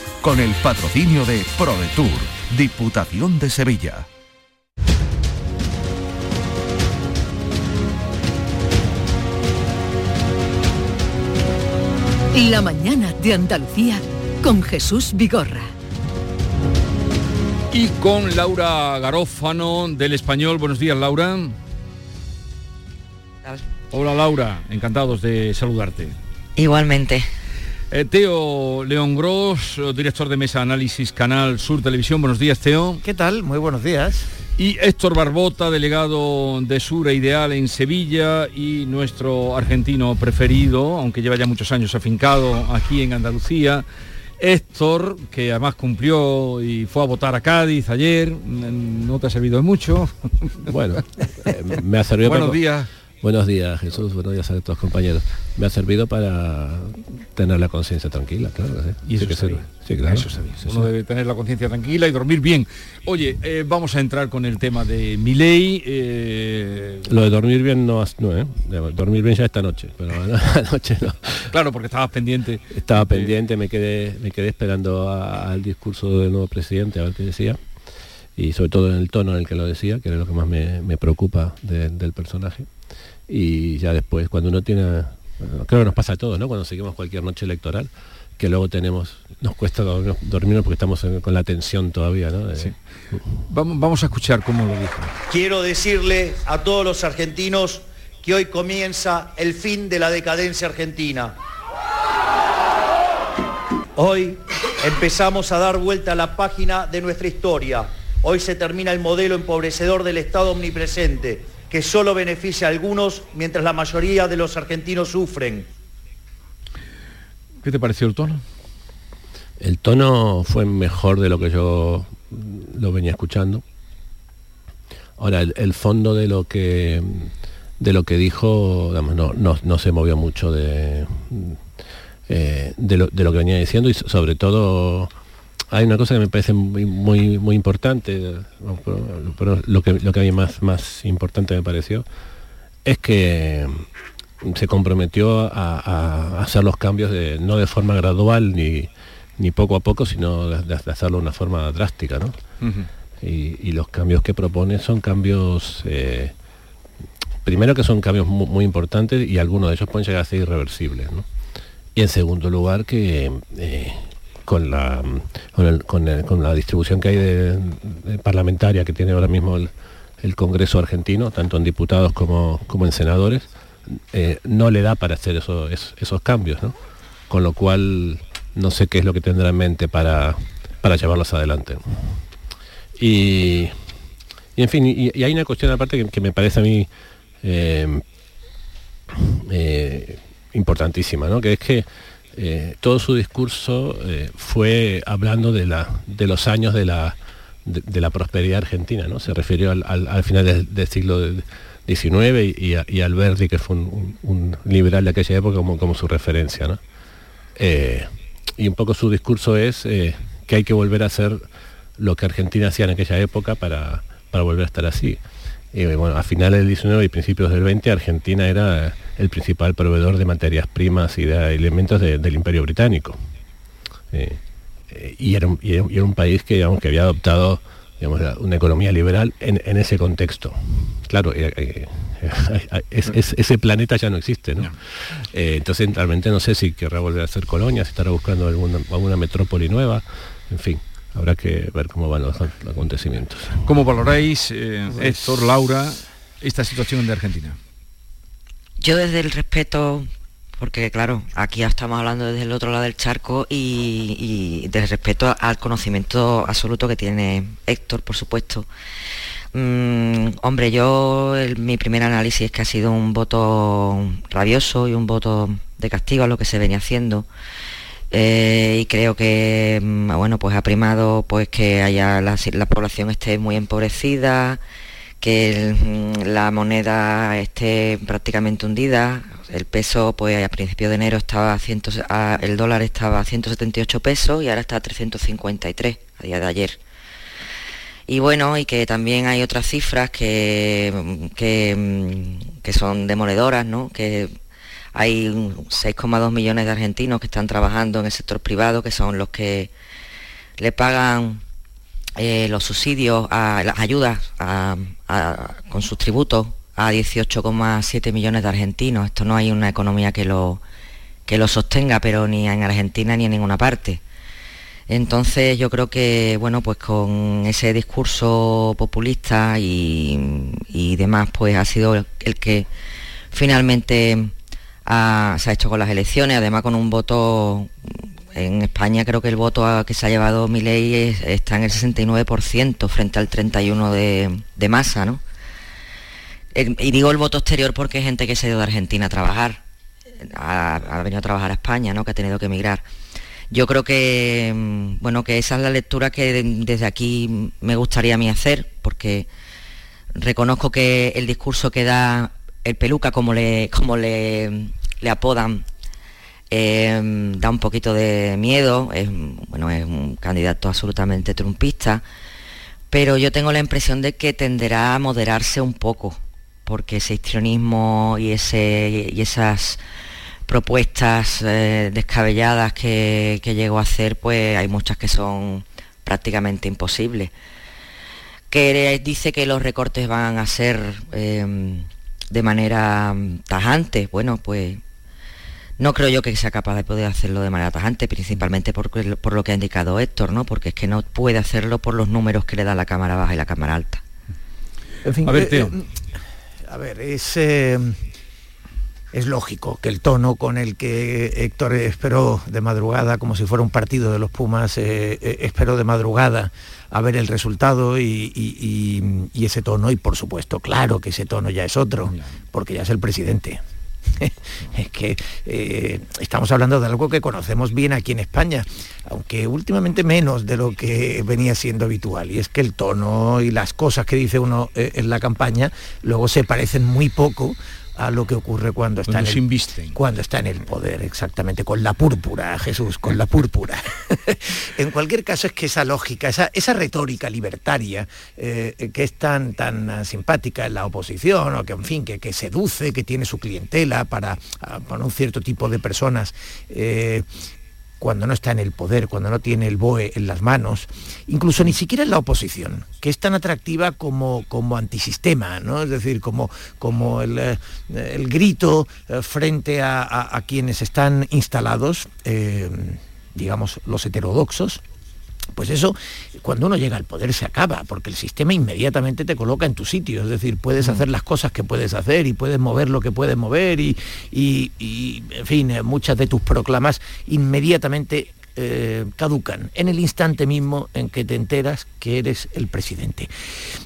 Con el patrocinio de ProDetour, Diputación de Sevilla. La mañana de Andalucía con Jesús Vigorra. Y con Laura Garófano del Español. Buenos días, Laura. Hola, Laura. Encantados de saludarte. Igualmente. Eh, Teo León Gros, director de Mesa Análisis Canal Sur Televisión. Buenos días, Teo. ¿Qué tal? Muy buenos días. Y Héctor Barbota, delegado de Sura Ideal en Sevilla y nuestro argentino preferido, aunque lleva ya muchos años afincado aquí en Andalucía. Héctor, que además cumplió y fue a votar a Cádiz ayer, no te ha servido de mucho. Bueno, me ha servido [laughs] Buenos para, días. Buenos días, Jesús. Buenos días a todos compañeros. Me ha servido para tener la conciencia tranquila, claro. que sí. Y eso Sí que bien. Sí, claro. Eso. Sí, Uno debe tener la conciencia tranquila y dormir bien. Oye, eh, vamos a entrar con el tema de mi ley. Lo de dormir bien no, no ¿eh? Dormir bien ya esta noche, pero anoche [laughs] no. Claro, porque estabas pendiente. Estaba pendiente, me quedé, me quedé esperando a- al discurso del nuevo presidente a ver qué decía. Y sobre todo en el tono en el que lo decía, que era lo que más me, me preocupa de- del personaje. Y ya después, cuando uno tiene, bueno, creo que nos pasa a todos, ¿no? Cuando seguimos cualquier noche electoral, que luego tenemos, nos cuesta dormir, dormirnos porque estamos en- con la tensión todavía, ¿no? De- Vamos, vamos a escuchar cómo lo dijo. Quiero decirle a todos los argentinos que hoy comienza el fin de la decadencia argentina. Hoy empezamos a dar vuelta a la página de nuestra historia. Hoy se termina el modelo empobrecedor del Estado omnipresente, que solo beneficia a algunos mientras la mayoría de los argentinos sufren. ¿Qué te pareció el tono? El tono fue mejor de lo que yo lo venía escuchando. Ahora, el, el fondo de lo que de lo que dijo, digamos, no, no, no se movió mucho de, eh, de, lo, de lo que venía diciendo y so- sobre todo hay una cosa que me parece muy muy, muy importante, pero, lo que lo que a mí más, más importante me pareció es que se comprometió a, a hacer los cambios de, no de forma gradual ni, ni poco a poco, sino de, de hacerlo de una forma drástica. ¿no? Y, y los cambios que propone son cambios, eh, primero que son cambios mu- muy, importantes y algunos de ellos pueden llegar a ser irreversibles. ¿no? Y en segundo lugar que eh, con, la, con, la distribución que hay de, parlamentaria que tiene ahora mismo el, Congreso argentino, tanto en diputados como, como en senadores, eh, no le da para hacer eso- es- esos cambios. ¿no? Con lo cual no sé qué es lo que tendrá en mente para, para llevarlos adelante. Y, y en fin, y, hay una cuestión aparte que, que me parece a mí eh, eh, importantísima, ¿no? que es que eh, todo su discurso eh, fue hablando de, la, de los años de la, de, la prosperidad argentina, ¿no? se refirió al, al- al final del, siglo XIX y, a, y Alberti, que fue un, liberal de aquella época, como, como su referencia. ¿no? Eh, y un poco su discurso es que hay que volver a hacer lo que Argentina hacía en aquella época para, para volver a estar así. Y bueno, a finales del 19 y principios del 20 Argentina era el principal proveedor de materias primas y de elementos de- del imperio británico. Eh, y, era un, país que, digamos, que había adoptado digamos, una economía liberal en, ese contexto. Claro, eh, eh, [laughs] es- es- ese planeta ya no existe, ¿no? Entonces realmente no sé si querrá volver a hacer colonia, si estará buscando alguna metrópoli nueva, en fin, habrá que ver cómo van los acontecimientos. ¿Cómo valoráis, eh, Héctor, Laura, esta situación de Argentina? Yo desde el respeto, porque claro, aquí ya estamos hablando desde el otro lado del charco y, y del respeto al conocimiento absoluto que tiene Héctor, por supuesto. Mm, hombre, yo el- mi primer análisis es que ha sido un voto rabioso y un voto de castigo a lo que se venía haciendo. Eh, y creo que mm, bueno pues ha primado pues que haya la, la población esté muy empobrecida que mm, la moneda esté prácticamente hundida el peso pues a principios de enero estaba a 100, a- el dólar estaba a 178 pesos y ahora está a 353 a día de ayer y bueno, y que también hay otras cifras que, que, mm, que son demoledoras, ¿no? Que hay un 6,2 millones de argentinos que están trabajando en el sector privado, que son los que le pagan eh, los subsidios, las ayudas con sus tributos a 18,7 millones de argentinos. Esto no hay una economía que lo, que lo sostenga, pero ni en Argentina ni en ninguna parte. Entonces yo creo que bueno pues con ese discurso populista y, demás pues ha sido el que finalmente se ha hecho con las elecciones, además con un voto en España creo que el voto que se ha llevado Milei es- está en el 69% frente al 31% de, de masa, ¿no? El- y digo el voto exterior porque hay gente que se ha ido de Argentina a trabajar, ha, venido a trabajar a España, ¿no? Que ha tenido que emigrar. Yo creo que, mm, bueno, que esa es la lectura que de- desde aquí me gustaría a mí hacer, porque reconozco que el discurso que da el peluca, como le, como le, le apodan, eh, da un poquito de miedo, es, bueno, es un candidato absolutamente trumpista, pero yo tengo la impresión de que tenderá a moderarse un poco, porque ese histrionismo y, ese, y esas propuestas eh, descabelladas que, que llegó a hacer, pues hay muchas que son prácticamente imposibles. Que dice que los recortes van a ser eh, de manera tajante, bueno, pues no creo yo que sea capaz de poder hacerlo de manera tajante, principalmente por, por lo que ha indicado Héctor, ¿no? Porque es que no puede hacerlo por los números que le da la cámara baja y la cámara alta. En fin, A ver, eh, Teo. eh, a ver, es, eh, es lógico que el tono con el que Héctor esperó de madrugada, como si fuera un partido de los Pumas, esperó de madrugada a ver el resultado y, y- y- y ese tono, y por supuesto, claro que ese tono ya es otro, porque ya es el presidente. [laughs] es que eh, estamos hablando de algo que conocemos bien aquí en España, aunque últimamente menos de lo que venía siendo habitual. Y es que el tono y las cosas que dice uno eh, en la campaña luego se parecen muy poco a lo que ocurre cuando está, Cuando en el, invisten. cuando está en el poder, exactamente, con la púrpura, Jesús, con la púrpura. [laughs] en cualquier caso es que esa lógica, esa, esa retórica libertaria eh, que es tan, tan simpática en la oposición, o que en fin, que, que seduce, que tiene su clientela para, para un cierto tipo de personas, eh, cuando no está en el poder, cuando no tiene el BOE en las manos, incluso ni siquiera en la oposición, que es tan atractiva como, como antisistema, ¿no? Es decir, como, como el, eh, el grito eh, frente a, a- quienes están instalados, eh, digamos, los heterodoxos, pues eso, cuando uno llega al poder se acaba, porque el sistema inmediatamente te coloca en tu sitio, es decir, puedes hacer las cosas que puedes hacer y puedes mover lo que puedes mover y, y- y, en fin, eh, muchas de tus proclamas inmediatamente eh, caducan en el instante mismo en que te enteras que eres el presidente.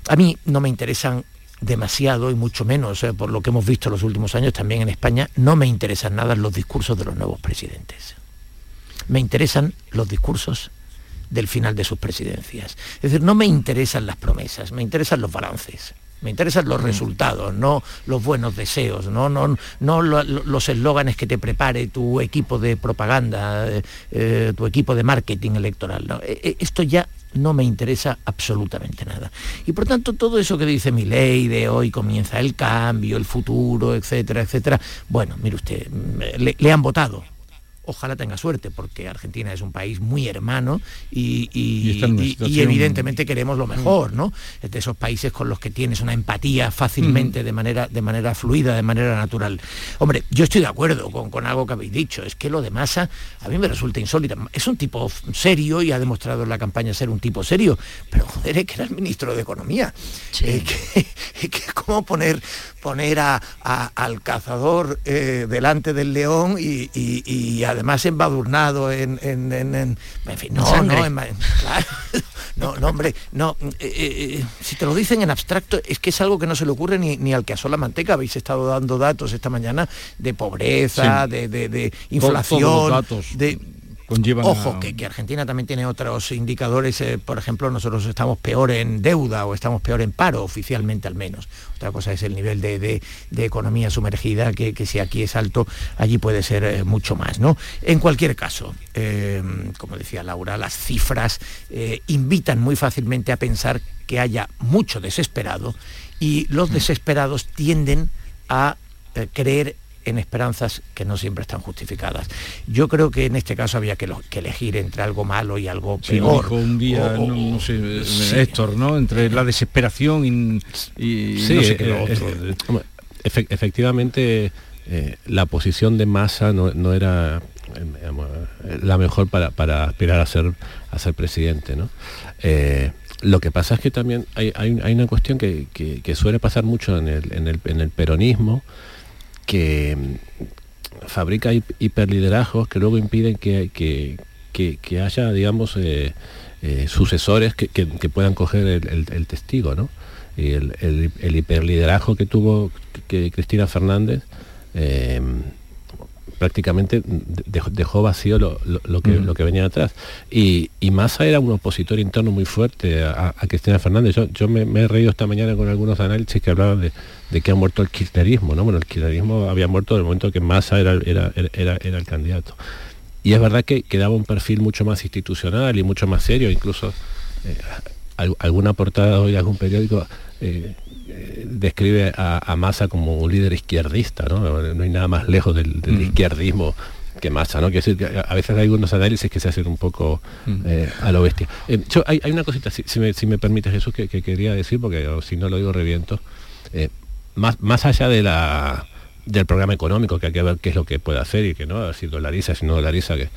A mí no me interesan demasiado y mucho menos eh, por lo que hemos visto los últimos años también en España, no me interesan nada los discursos de los nuevos presidentes. Me interesan los discursos del final de sus presidencias. Es decir, no me interesan las promesas, me interesan los balances. Me interesan los resultados, no los buenos deseos, no, no, no lo- lo- los eslóganes que te prepare tu equipo de propaganda, eh, eh, tu equipo de marketing electoral. no. Eh, eh, Esto ya no me interesa absolutamente nada. Y por tanto, todo eso que dice mi ley de hoy comienza el cambio, el futuro, etcétera, etcétera, bueno, mire usted, mm, le- le han votado, ojalá tenga suerte, porque Argentina es un país muy hermano y, evidentemente queremos lo mejor, ¿no? Es de esos países con los que tienes una empatía fácilmente, de, manera, de manera fluida, de manera natural. Hombre, yo estoy de acuerdo con, con algo que habéis dicho, es que lo de Massa a mí me resulta insólito. Es un tipo serio y ha demostrado en la campaña ser un tipo serio, pero joder, es que era el ministro de Economía. Eh, que, que cómo poner, poner a, a- al cazador eh, delante del león y, y- y además embadurnado en, en, en- en- en fin, no, Sangre. no, claro. [laughs] no, no, hombre, no, eh, eh, si te lo dicen en abstracto, es que es algo que no se le ocurre ni, ni al que asó la manteca. Habéis estado dando datos esta mañana de pobreza, Sí. de, de- inflación, todos los datos de conllevan a- Ojo, que, que Argentina también tiene otros indicadores, eh, por ejemplo, nosotros estamos peor en deuda o estamos peor en paro, oficialmente al menos. Otra cosa es el nivel de, de- de economía sumergida, que, que si aquí es alto, allí puede ser eh, mucho más. ¿no? En cualquier caso, eh, como decía Laura, las cifras eh, invitan muy fácilmente a pensar que haya mucho desesperado y los desesperados tienden a eh, creer en esperanzas que no siempre están justificadas. Yo creo que en este caso había que, lo- que elegir entre algo malo y algo Sí, peor. dijo un día, O- o- no, no sé, eh, sí. Héctor, ¿no? Entre la desesperación y, y Sí, no sé qué lo eh, otro. efe- efectivamente eh, la posición de masa no, no era eh, digamos, eh, la mejor para, para aspirar a ser, a ser presidente. ¿no? Eh, lo que pasa es que también hay, hay- hay una cuestión que, que- que suele pasar mucho en el, en el- en el peronismo, que mm, fabrica hi- hiperliderazgos que luego impiden que, que- que- haya, digamos, eh, eh, sucesores que, que- puedan coger el, testigo, ¿no? Y el, el- el hiperliderazgo que tuvo que Cristina Fernández eh, prácticamente dejó, dejó vacío lo, lo- lo que, lo que venía atrás. Y, y Massa era un opositor interno muy fuerte a, a Cristina Fernández. Yo, yo me, me he reído esta mañana con algunos análisis que hablaban de, de que ha muerto el kirchnerismo, ¿no? Bueno, el kirchnerismo había muerto en el momento que Massa era, era, era, era el candidato. Y es verdad que, que daba un perfil mucho más institucional y mucho más serio, incluso eh, al- alguna portada hoy algún periódico eh, describe a, a Massa como un líder izquierdista, ¿no? No hay nada más lejos del, del izquierdismo que Massa, ¿no? Quiero decir que a veces hay algunos análisis que se hacen un poco eh, a lo bestia. Eh, yo- hay, hay una cosita, si, si me, si me permite Jesús, que, que quería decir, porque si no lo digo reviento. Eh, más, más allá de la del programa económico, que hay que ver qué es lo que puede hacer y que no, si dolariza, si no dolariza, que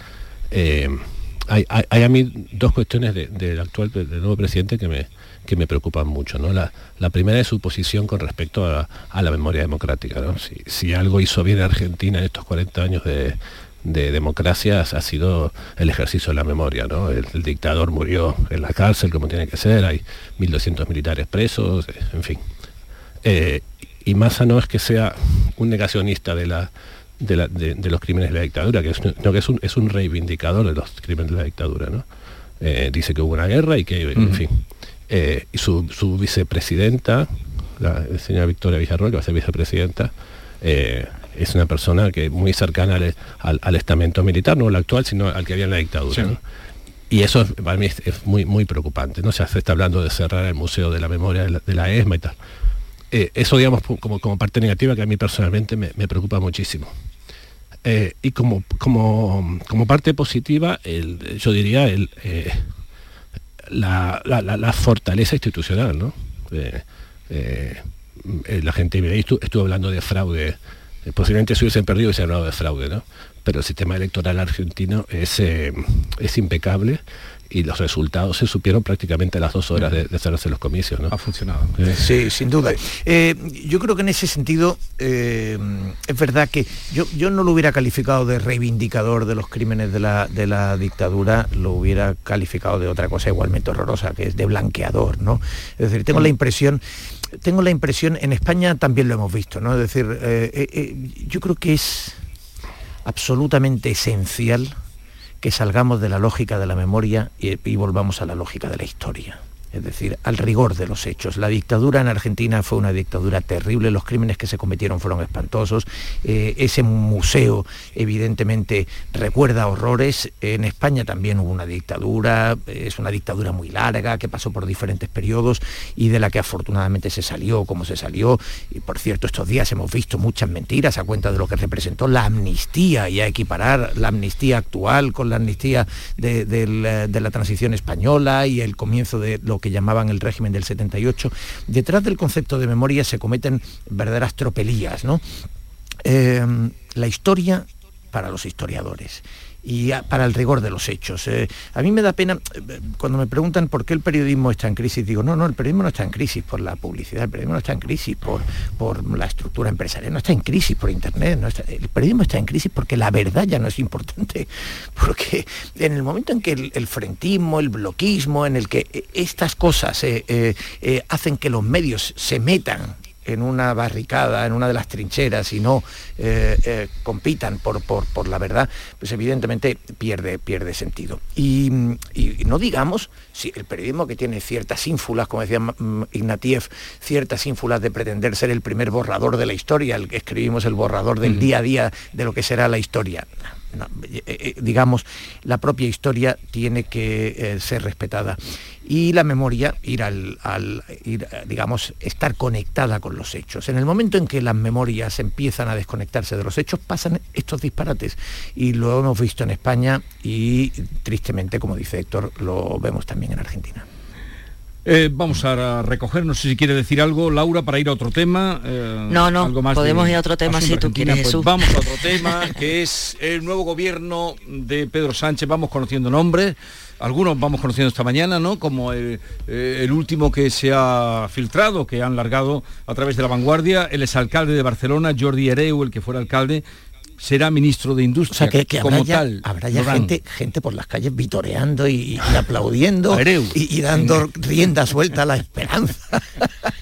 hay, hay- hay a mí dos cuestiones de- del actual, del nuevo presidente que me, que me preocupan mucho. ¿no? La, la primera es su posición con respecto a, a la memoria democrática. ¿no? Si, si algo hizo bien Argentina en estos 40 años de, de democracia ha sido el ejercicio de la memoria. ¿no? El, el dictador murió en la cárcel como tiene que ser, hay 1.200 militares presos, en fin. Eh, y Massa no es que sea un negacionista de, la, de, la- de- de los crímenes de la dictadura, que es, no, que es un, es un reivindicador de los crímenes de la dictadura. ¿no? Eh, dice que hubo una guerra y que, en fin. Eh, y su, su vicepresidenta, la señora Victoria Villarroel, que va a ser vicepresidenta, eh, es una persona que muy cercana al, al- al estamento militar, no al actual, sino al que había en la dictadura. Sí. ¿no? Y eso es- para mí es, es muy, muy preocupante. ¿no? Ya se está hablando de cerrar el Museo de la Memoria de la, de la ESMA y tal. Eh, eso, digamos, como, como parte negativa que a mí personalmente me, me preocupa muchísimo. Eh, y como, como, como parte positiva, el- yo diría el, eh, la, la- fortaleza institucional. ¿no? Eh, eh, la gente estuvo hablando de fraude, eh, posiblemente se hubiesen perdido y se hablado de fraude, ¿no? pero el sistema electoral argentino es, es impecable y los resultados se supieron prácticamente a las dos horas de, de cerrarse los comicios. ¿no? Ha funcionado. Sí, sin duda. Eh, yo creo que en ese sentido eh, es verdad que yo, yo no lo hubiera calificado de reivindicador de los crímenes de la, de la dictadura, lo hubiera calificado de otra cosa igualmente horrorosa, que es de blanqueador, ¿no? Es decir, tengo la impresión, tengo la impresión, en España también lo hemos visto, ¿no? Es decir, eh, eh, eh, yo creo que es absolutamente esencial que salgamos de la lógica de la memoria y, volvamos a la lógica de la historia. Es decir, al rigor de los hechos. La dictadura en Argentina fue una dictadura terrible, los crímenes que se cometieron fueron espantosos, eh, ese museo evidentemente recuerda horrores, en España también hubo una dictadura, es una dictadura muy larga que pasó por diferentes periodos y de la que afortunadamente se salió como se salió. Y por cierto, estos días hemos visto muchas mentiras a cuenta de lo que representó la amnistía y a equiparar la amnistía actual con la amnistía de, eh, la transición española y el comienzo de lo que llamaban el régimen del 78. Detrás del concepto de memoria se cometen verdaderas tropelías, ¿no? Eh, la historia para los historiadores y para el rigor de los hechos. Eh, a mí me da pena, eh, cuando me preguntan por qué el periodismo está en crisis, digo, no, no, el periodismo no está en crisis por la publicidad, el periodismo no está en crisis por, por la estructura empresarial, no está en crisis por Internet, el periodismo está en crisis porque la verdad ya no es importante, [laughs] porque en el momento en que el, el frentismo, el bloquismo, en el que eh, estas cosas hacen que los medios se metan en una barricada, en una de las trincheras y no eh, eh, compitan por, por, por la verdad, pues evidentemente pierde, pierde sentido. Y, no digamos si el periodismo que tiene ciertas ínfulas, como decía Ignatieff, ciertas ínfulas de pretender ser el primer borrador de la historia, el que escribimos el borrador del día a día de lo que será la historia. No, eh, eh, digamos, la propia historia tiene que eh, ser respetada. Y la memoria, ir al, al- ir, eh, digamos, estar conectada con los hechos. En el momento en que las memorias empiezan a desconectarse de los hechos, pasan estos disparates. Y lo hemos visto en España y tristemente, como dice Héctor, lo vemos también en Argentina. Eh, vamos a recoger, no sé si quiere decir algo, Laura, para ir a otro tema. eh, No, no, algo más podemos de ir a otro tema si tú quieres, Pues Jesús. vamos a otro [laughs] tema, que es el nuevo gobierno de Pedro Sánchez. Vamos conociendo nombres, algunos vamos conociendo esta mañana, ¿no? Como el, eh, el último que se ha filtrado, que han largado a través de la vanguardia, el exalcalde de Barcelona, Jordi Hereu, el que fuera alcalde, será ministro de O Industria. sea, que, que como habrá ya, tal. habrá ya gente, gente por las calles vitoreando y, y aplaudiendo y, y dando rienda suelta a la esperanza. [laughs]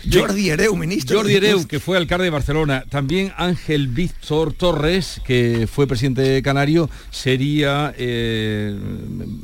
[laughs] Jordi Hereu, ministro. Jordi Hereu, que fue alcalde de Barcelona. También Ángel Víctor Torres, que fue presidente de canario, sería eh,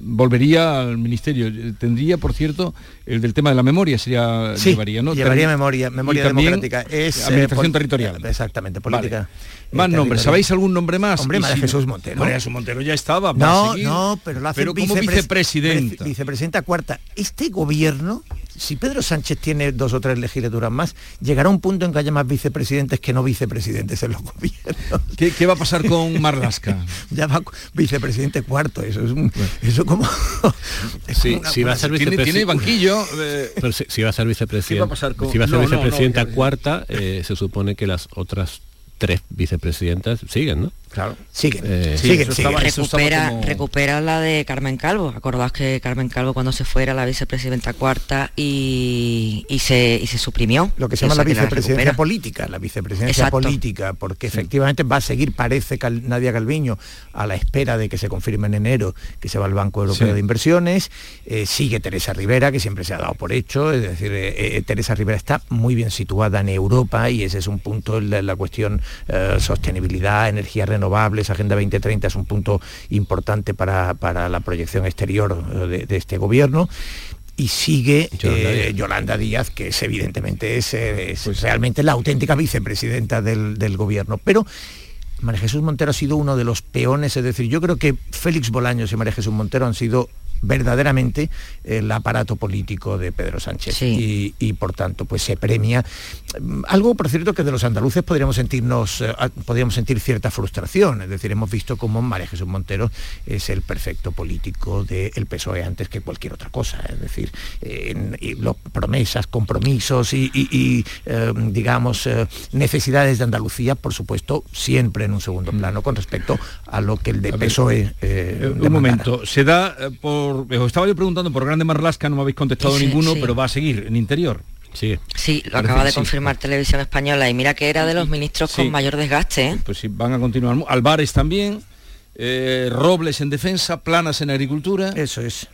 volvería al ministerio. Tendría, por cierto, el del tema de la memoria sería Sí, llevaría, ¿no? llevaría memoria, memoria democrática. Es, eh, administración territorial. Exactamente, política. Vale. Eh, Más nombres. ¿Sabéis algún nombre más? Hombre, María si- Jesús Montero. María Jesús Montero ya estaba. No, seguir. no, pero la hace Pero como vicepres- vicepresidenta. vice- Vicepresidenta cuarta. Este gobierno, si Pedro Sánchez tiene dos o tres legislaturas más, llegará un punto en que haya más vicepresidentes que no vicepresidentes en los [laughs] gobiernos. ¿Qué, qué va a pasar con [laughs] Marlasca? ya va vicepresidente cuarto, eso es un, eso como [laughs] es Sí, una- si va a ser Tiene- vicepresi- tiene banquillo, eh. Pero si, si va a ser ¿Qué va a vicepresidenta, pasar con- si va a ser No, no, no, vicepresidenta cuarta, eh, se supone que las otras tres vicepresidentas siguen, ¿no? Claro. Siguen, Eh, siguen, siguen. recupera, recupera la de Carmen Calvo. Acordaos que Carmen Calvo cuando se fuera la vicepresidenta cuarta y, y se, y se suprimió. lo que se llama la vicepresidencia recupera. política, la vicepresidencia Exacto. política, porque efectivamente va a seguir, parece Cal- Nadia Calviño, a la espera de que se confirme en enero que se va al Banco Europeo Sí. de Inversiones, eh, sigue Teresa Rivera, que siempre se ha dado por hecho, es decir, eh, eh, Teresa Rivera está muy bien situada en Europa y ese es un punto, la, la cuestión eh, sostenibilidad, energías renovables, Agenda 2030 es un punto importante para, para la proyección exterior eh, de- de este gobierno y sigue Yolanda eh, Díaz. Yolanda Díaz, que es evidentemente es, eh, es realmente la auténtica vicepresidenta del, del gobierno. Pero María Jesús Montero ha sido uno de los peones, es decir, yo creo que Félix Bolaños y María Jesús Montero han sido verdaderamente el aparato político de Pedro Sánchez. Y, y, por tanto pues se premia. Mm, algo por cierto que de los andaluces podríamos sentirnos eh, podríamos sentir cierta frustración. Es decir hemos visto cómo María Jesús Montero es el perfecto político del PSOE E antes que cualquier otra cosa. Es decir en- promesas compromisos y, y- y, eh, digamos eh, necesidades de Andalucía por supuesto siempre en un segundo plano con respecto a lo que el de PSOE eh, un demandara. momento, se da por... Os estaba yo preguntando por Grande Marlasca, no me habéis contestado Sí, ninguno, sí. pero va a seguir en interior. Sí. Sí, lo Parece acaba de sí. confirmar Televisión Española y mira que era de los ministros Sí. con mayor desgaste. ¿eh? Pues sí, van a continuar. Álvarez también, eh, Robles en defensa, Planas en agricultura. Eso es,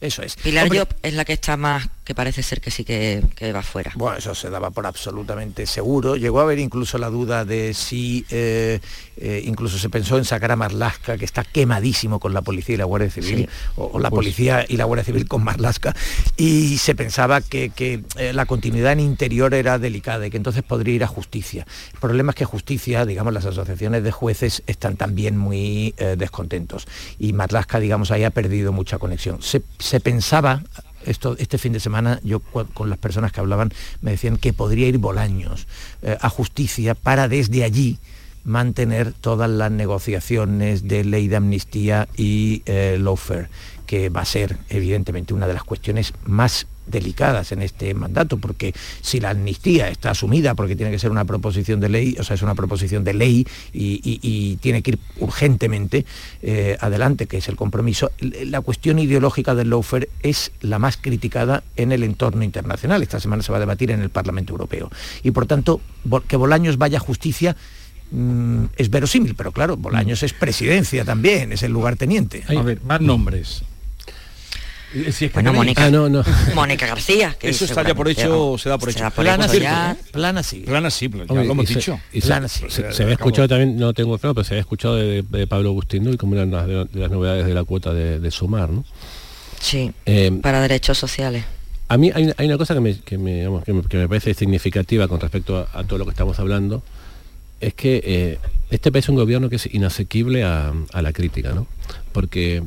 eso es. Pilar Hombre, Llop es la que está más, que parece ser que sí que, que va fuera. Bueno, eso se daba por absolutamente seguro. Llegó a haber incluso la duda de si, eh, eh, incluso se pensó en sacar a Marlasca, que está quemadísimo con la policía y la Guardia Civil, Sí. o, o la Pues- policía y la Guardia Civil con Marlasca, y se pensaba que, que, eh, la continuidad en interior era delicada y que entonces podría ir a justicia. El problema es que justicia, digamos, las asociaciones de jueces están también muy eh, descontentos y Marlasca, digamos, ahí ha perdido mucha conexión. Se, se pensaba esto, este fin de semana yo con las personas que hablaban me decían que podría ir Bolaños eh, a justicia para desde allí mantener todas las negociaciones de ley de amnistía y eh, lawfare, que va a ser evidentemente una de las cuestiones más delicadas en este mandato, porque si la amnistía está asumida, porque tiene que ser una proposición de ley, o sea, es una proposición de ley y, y- y tiene que ir urgentemente eh, adelante, que es el compromiso, la cuestión ideológica del lawfare es la más criticada en el entorno internacional. Esta semana se va a debatir en el Parlamento Europeo. Y por tanto, que Bolaños vaya a justicia mm, es verosímil, pero claro, Bolaños es presidencia también, es el lugarteniente. A ver, más nombres. Eh, si es que Bueno. Mónica, Ah, no, no. [laughs] Mónica García. que Eso está ya por hecho, se da por hecho. Plana sí, plana sí. Plana sí, lo hemos y se- dicho. y se, Plana, sí. se- se había escuchado también, no tengo claro, pero se había escuchado de, de Pablo Agustín Nuy como una de, las- de las novedades de la cuota de, de sumar, ¿no? Sí, Eh, para derechos sociales. A mí hay, hay una cosa que me, que, me, digamos, que me- que me parece significativa con respecto a, a todo lo que estamos hablando, es que eh, este país es un gobierno que es inasequible a, a la crítica, ¿no? Porque,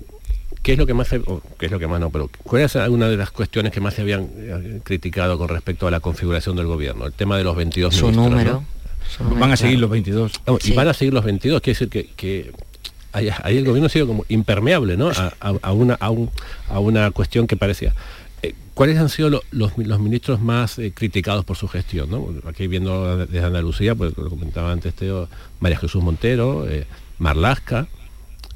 ¿qué es lo que más, se- o, qué es lo que más no, pero cuál es alguna de las cuestiones que más se habían eh, criticado con respecto a la configuración del gobierno? El tema de los 22 Su ministros, número. ¿no? su número, Van a seguir claro. los 22. Vamos, Sí. Y van a seguir los 22, quiere decir que, que ahí, el gobierno ha sido como impermeable ¿no? a, a- a una, a, un- a una cuestión que parecía. Eh, ¿Cuáles han sido lo- los, los ministros más eh, criticados por su gestión? ¿no? Aquí viendo desde Andalucía, pues lo comentaba antes Teo, María Jesús Montero, eh, Marlasca,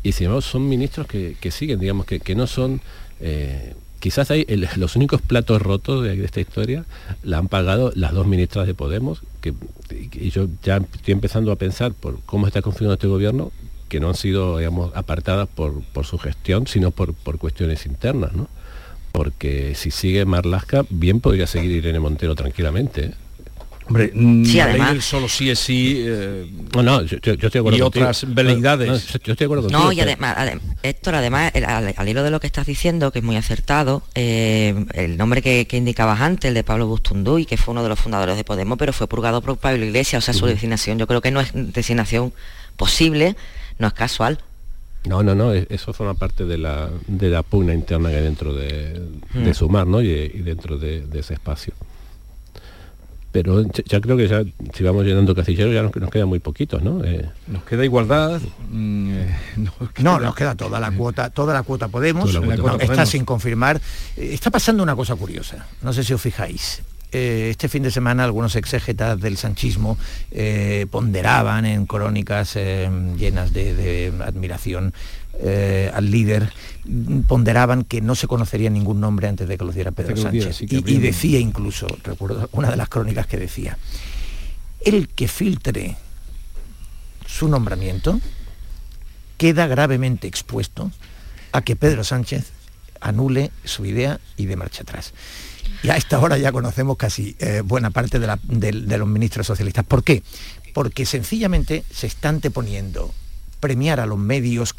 y sin embargo son ministros que, que siguen, digamos, que, que no son... eh, quizás hay los únicos platos rotos de, esta historia la han pagado las dos ministras de Podemos, que y yo ya estoy empezando a pensar por cómo está configurado este gobierno, que no han sido, digamos, apartadas por, por su gestión, sino por, por cuestiones internas, ¿no? Porque si sigue Marlasca, bien podría seguir Irene Montero tranquilamente. ¿eh? Hombre, mm, Sí, la ley además- del solo sí es sí. eh, No, no, yo, yo- estoy de acuerdo y contigo. otras veleidades. No, no, yo estoy de acuerdo contigo. No, y además, adem- Héctor, además, el- al, al hilo de lo que estás diciendo, que es muy acertado, eh, el nombre que, que indicabas antes, el de Pablo Bustunduy, que fue uno de los fundadores de Podemos, pero fue purgado por Pablo Iglesias, o sea, su designación, yo creo que no es designación posible, no es casual. No, no, no, e- eso forma parte de la, de la pugna interna que hay dentro de, de Mm. Sumar, ¿no? Y, y dentro de, de ese espacio. Pero ya, creo que ya, si vamos llenando casilleros, ya nos, nos quedan muy poquitos, ¿no? Eh, Nos queda igualdad. mm, eh, [laughs] No, nos queda toda la cuota, toda la cuota Podemos, la cuota no, Podemos. está sin confirmar. Eh, Está pasando una cosa curiosa, no sé si os fijáis. Eh, este fin de semana algunos exégetas del sanchismo eh, ponderaban en crónicas eh, llenas de, de admiración eh, al líder, ponderaban que no se conocería ningún nombre antes de que lo diera Pedro Sánchez. y, decía incluso, recuerdo una de las crónicas que decía, el que filtre su nombramiento queda gravemente expuesto a que Pedro Sánchez anule su idea y de marcha atrás. Y a esta hora ya conocemos casi eh, buena parte de, la- del- de los ministros socialistas. ¿Por qué? Porque sencillamente se están anteponiendo premiar a los medios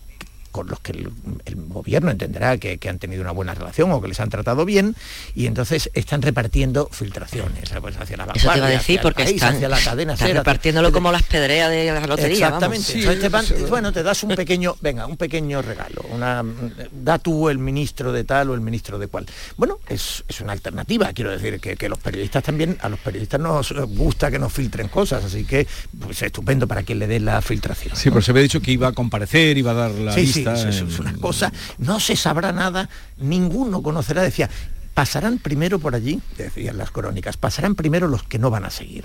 con los que el, el gobierno entenderá que, que han tenido una buena relación o que les han tratado bien y entonces están repartiendo filtraciones pues, hacia la Eso te iba a decir porque país, están, hacia la cadena están SER, repartiéndolo como las pedreas de la lotería. Exactamente. vamos. Entonces te van- bueno, te das un pequeño, venga, un pequeño regalo. Una, da tú el ministro de tal o el ministro de cual. Bueno, es, es una alternativa. Quiero decir que, que los periodistas también, a los periodistas nos gusta que nos filtren cosas, así que pues, estupendo para quien le dé la filtración. Sí, pero se había dicho que iba a comparecer, iba a dar la sí, sí, lista. Eso en- es una cosa. No se sabrá nada, ninguno conocerá, decía. Pasarán primero por allí, decían las crónicas, pasarán primero los que no van a seguir.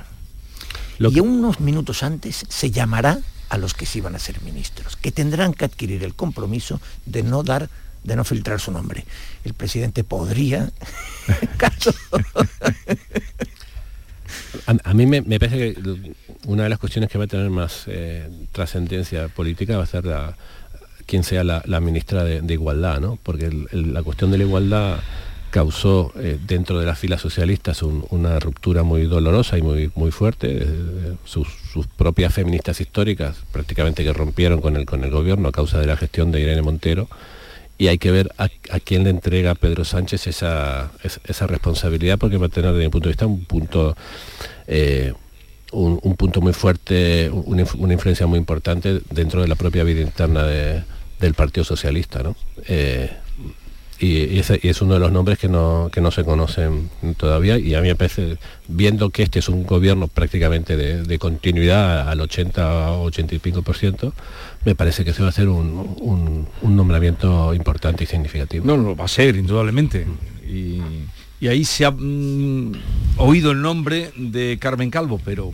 y unos minutos antes se llamará a los que sí van a ser ministros, que tendrán que adquirir el compromiso de no dar, de no filtrar su nombre. El presidente podría, [laughs] caso A, a mí me, me parece que una de las cuestiones que va a tener más eh, trascendencia política va a ser la, quien sea la, ministra de, Igualdad, ¿no? Porque la cuestión de la igualdad causó eh, dentro de las filas socialistas un- una ruptura muy dolorosa y muy, muy fuerte. Sus, propias feministas históricas prácticamente que rompieron con el, con el gobierno a causa de la gestión de Irene Montero y hay que ver a, quién le entrega Pedro Sánchez esa, es- esa responsabilidad porque va a tener desde mi punto de vista un punto eh, un, un punto muy fuerte, una, inf- una influencia muy importante dentro de la propia vida interna de- del Partido Socialista, ¿no? Eh, y, y ese- y es uno de los nombres que no, que no se conocen todavía y a mí me parece, viendo que este es un gobierno prácticamente de, de continuidad al 80 o 80 y pico por ciento, me parece que se va a hacer un, un- un nombramiento importante y significativo. No, no, va a ser, indudablemente. Y, y ahí se ha mm, oído el nombre de Carmen Calvo, pero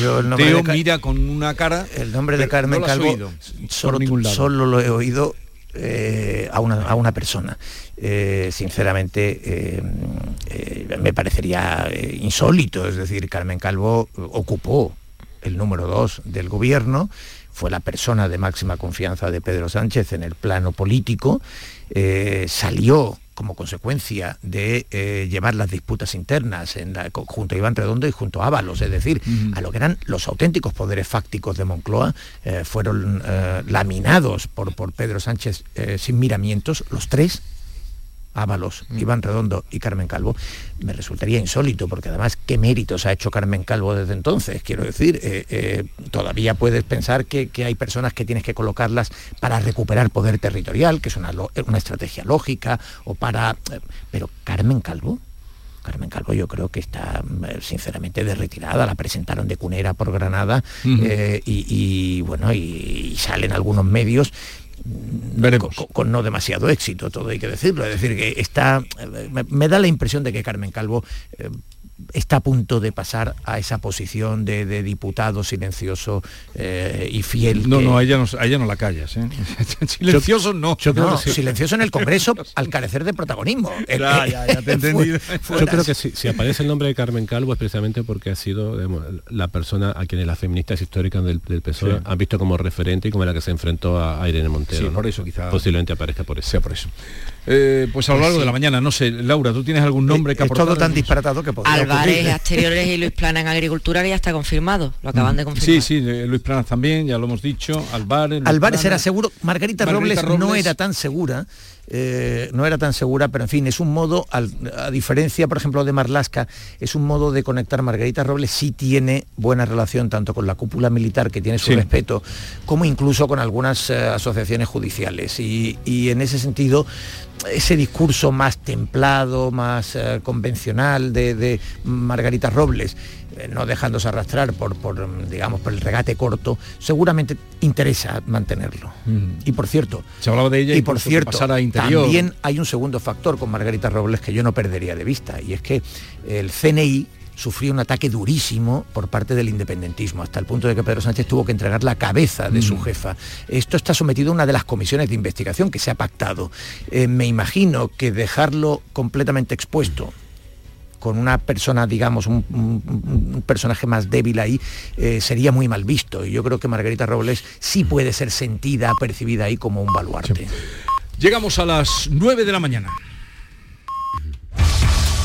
Yo el nombre Teo de mira con una cara. el nombre de Carmen no Calvo oído solo, solo lo he oído eh, a, una, a una persona. Eh, sinceramente, eh, me parecería insólito. Es decir, Carmen Calvo ocupó el número dos del gobierno, fue la persona de máxima confianza de Pedro Sánchez en el plano político, salió como consecuencia de eh, llevar las disputas internas en la- junto a Iván Redondo y junto a Ábalos, es decir, a lo que eran los auténticos poderes fácticos de Moncloa, eh, fueron eh, laminados por, por Pedro Sánchez sin miramientos, los tres, Ábalos, Iván Redondo y Carmen Calvo, me resultaría insólito, porque además, ¿qué méritos ha hecho Carmen Calvo desde entonces? Quiero decir, eh, eh, todavía puedes pensar que, que hay personas que tienes que colocarlas para recuperar poder territorial, que es una, una estrategia lógica, o para... eh, pero Carmen Calvo, Carmen Calvo yo creo que está sinceramente de retirada, la presentaron de cunera por Granada eh, y, y, bueno, y, y salen algunos medios con, no demasiado éxito, todo hay que decirlo. Es decir, que está, me, me da la impresión de que Carmen Calvo eh, está a punto de pasar a esa posición de, de diputado silencioso eh, y fiel. No, que- no, a ella no, a ella no la callas. ¿eh? [laughs] [laughs] Silencioso no. no, silencioso en el Congreso al carecer de protagonismo. [laughs] Ya, ya, ya te he entendido. Yo creo que si, si aparece el nombre de Carmen Calvo es precisamente porque ha sido digamos, la persona a quienes las feministas históricas del, del PSOE Sí. han visto como referente y como la que se enfrentó a, a Irene Montero. Sí, ¿no? por eso quizá- Posiblemente aparezca por eso. Sea por eso. Eh, pues a lo largo de la mañana. No sé, Laura, ¿tú tienes algún nombre que es aportar? todo tan disparatado que podría Álvarez ocurrir. Exteriores [laughs] y Luis Plana en Agricultura que ya está confirmado, lo acaban de confirmar. Sí, sí, Luis Planas también, ya lo hemos dicho. Álvarez. Luis Álvarez era seguro, Margarita, Margarita Robles, no era tan segura, eh, no era tan segura, pero en fin, es un modo, al- a diferencia, por ejemplo, de Marlasca, es un modo de conectar. Margarita Robles sí tiene buena relación tanto con la cúpula militar, que tiene su Sí. respeto, como incluso con algunas eh, asociaciones judiciales. Y, y en ese sentido, ese discurso más templado, más eh, convencional de, de Margarita Robles, no dejándose arrastrar por, por, mm, digamos, por el regate corto, seguramente interesa mantenerlo. Y por cierto, Se hablaba de ella y por cierto, a interior. también hay un segundo factor con Margarita Robles que yo no perdería de vista, y es que el CNI sufrió un ataque durísimo por parte del independentismo, hasta el punto de que Pedro Sánchez tuvo que entregar la cabeza de su Mm. jefa. Esto está sometido a una de las comisiones de investigación que se ha pactado. Eh, me imagino que dejarlo completamente expuesto con una persona, digamos, un, un- un personaje más débil ahí, eh, sería muy mal visto. Y yo creo que Margarita Robles sí puede ser sentida, percibida ahí como un baluarte. Llegamos a las 9 de la mañana.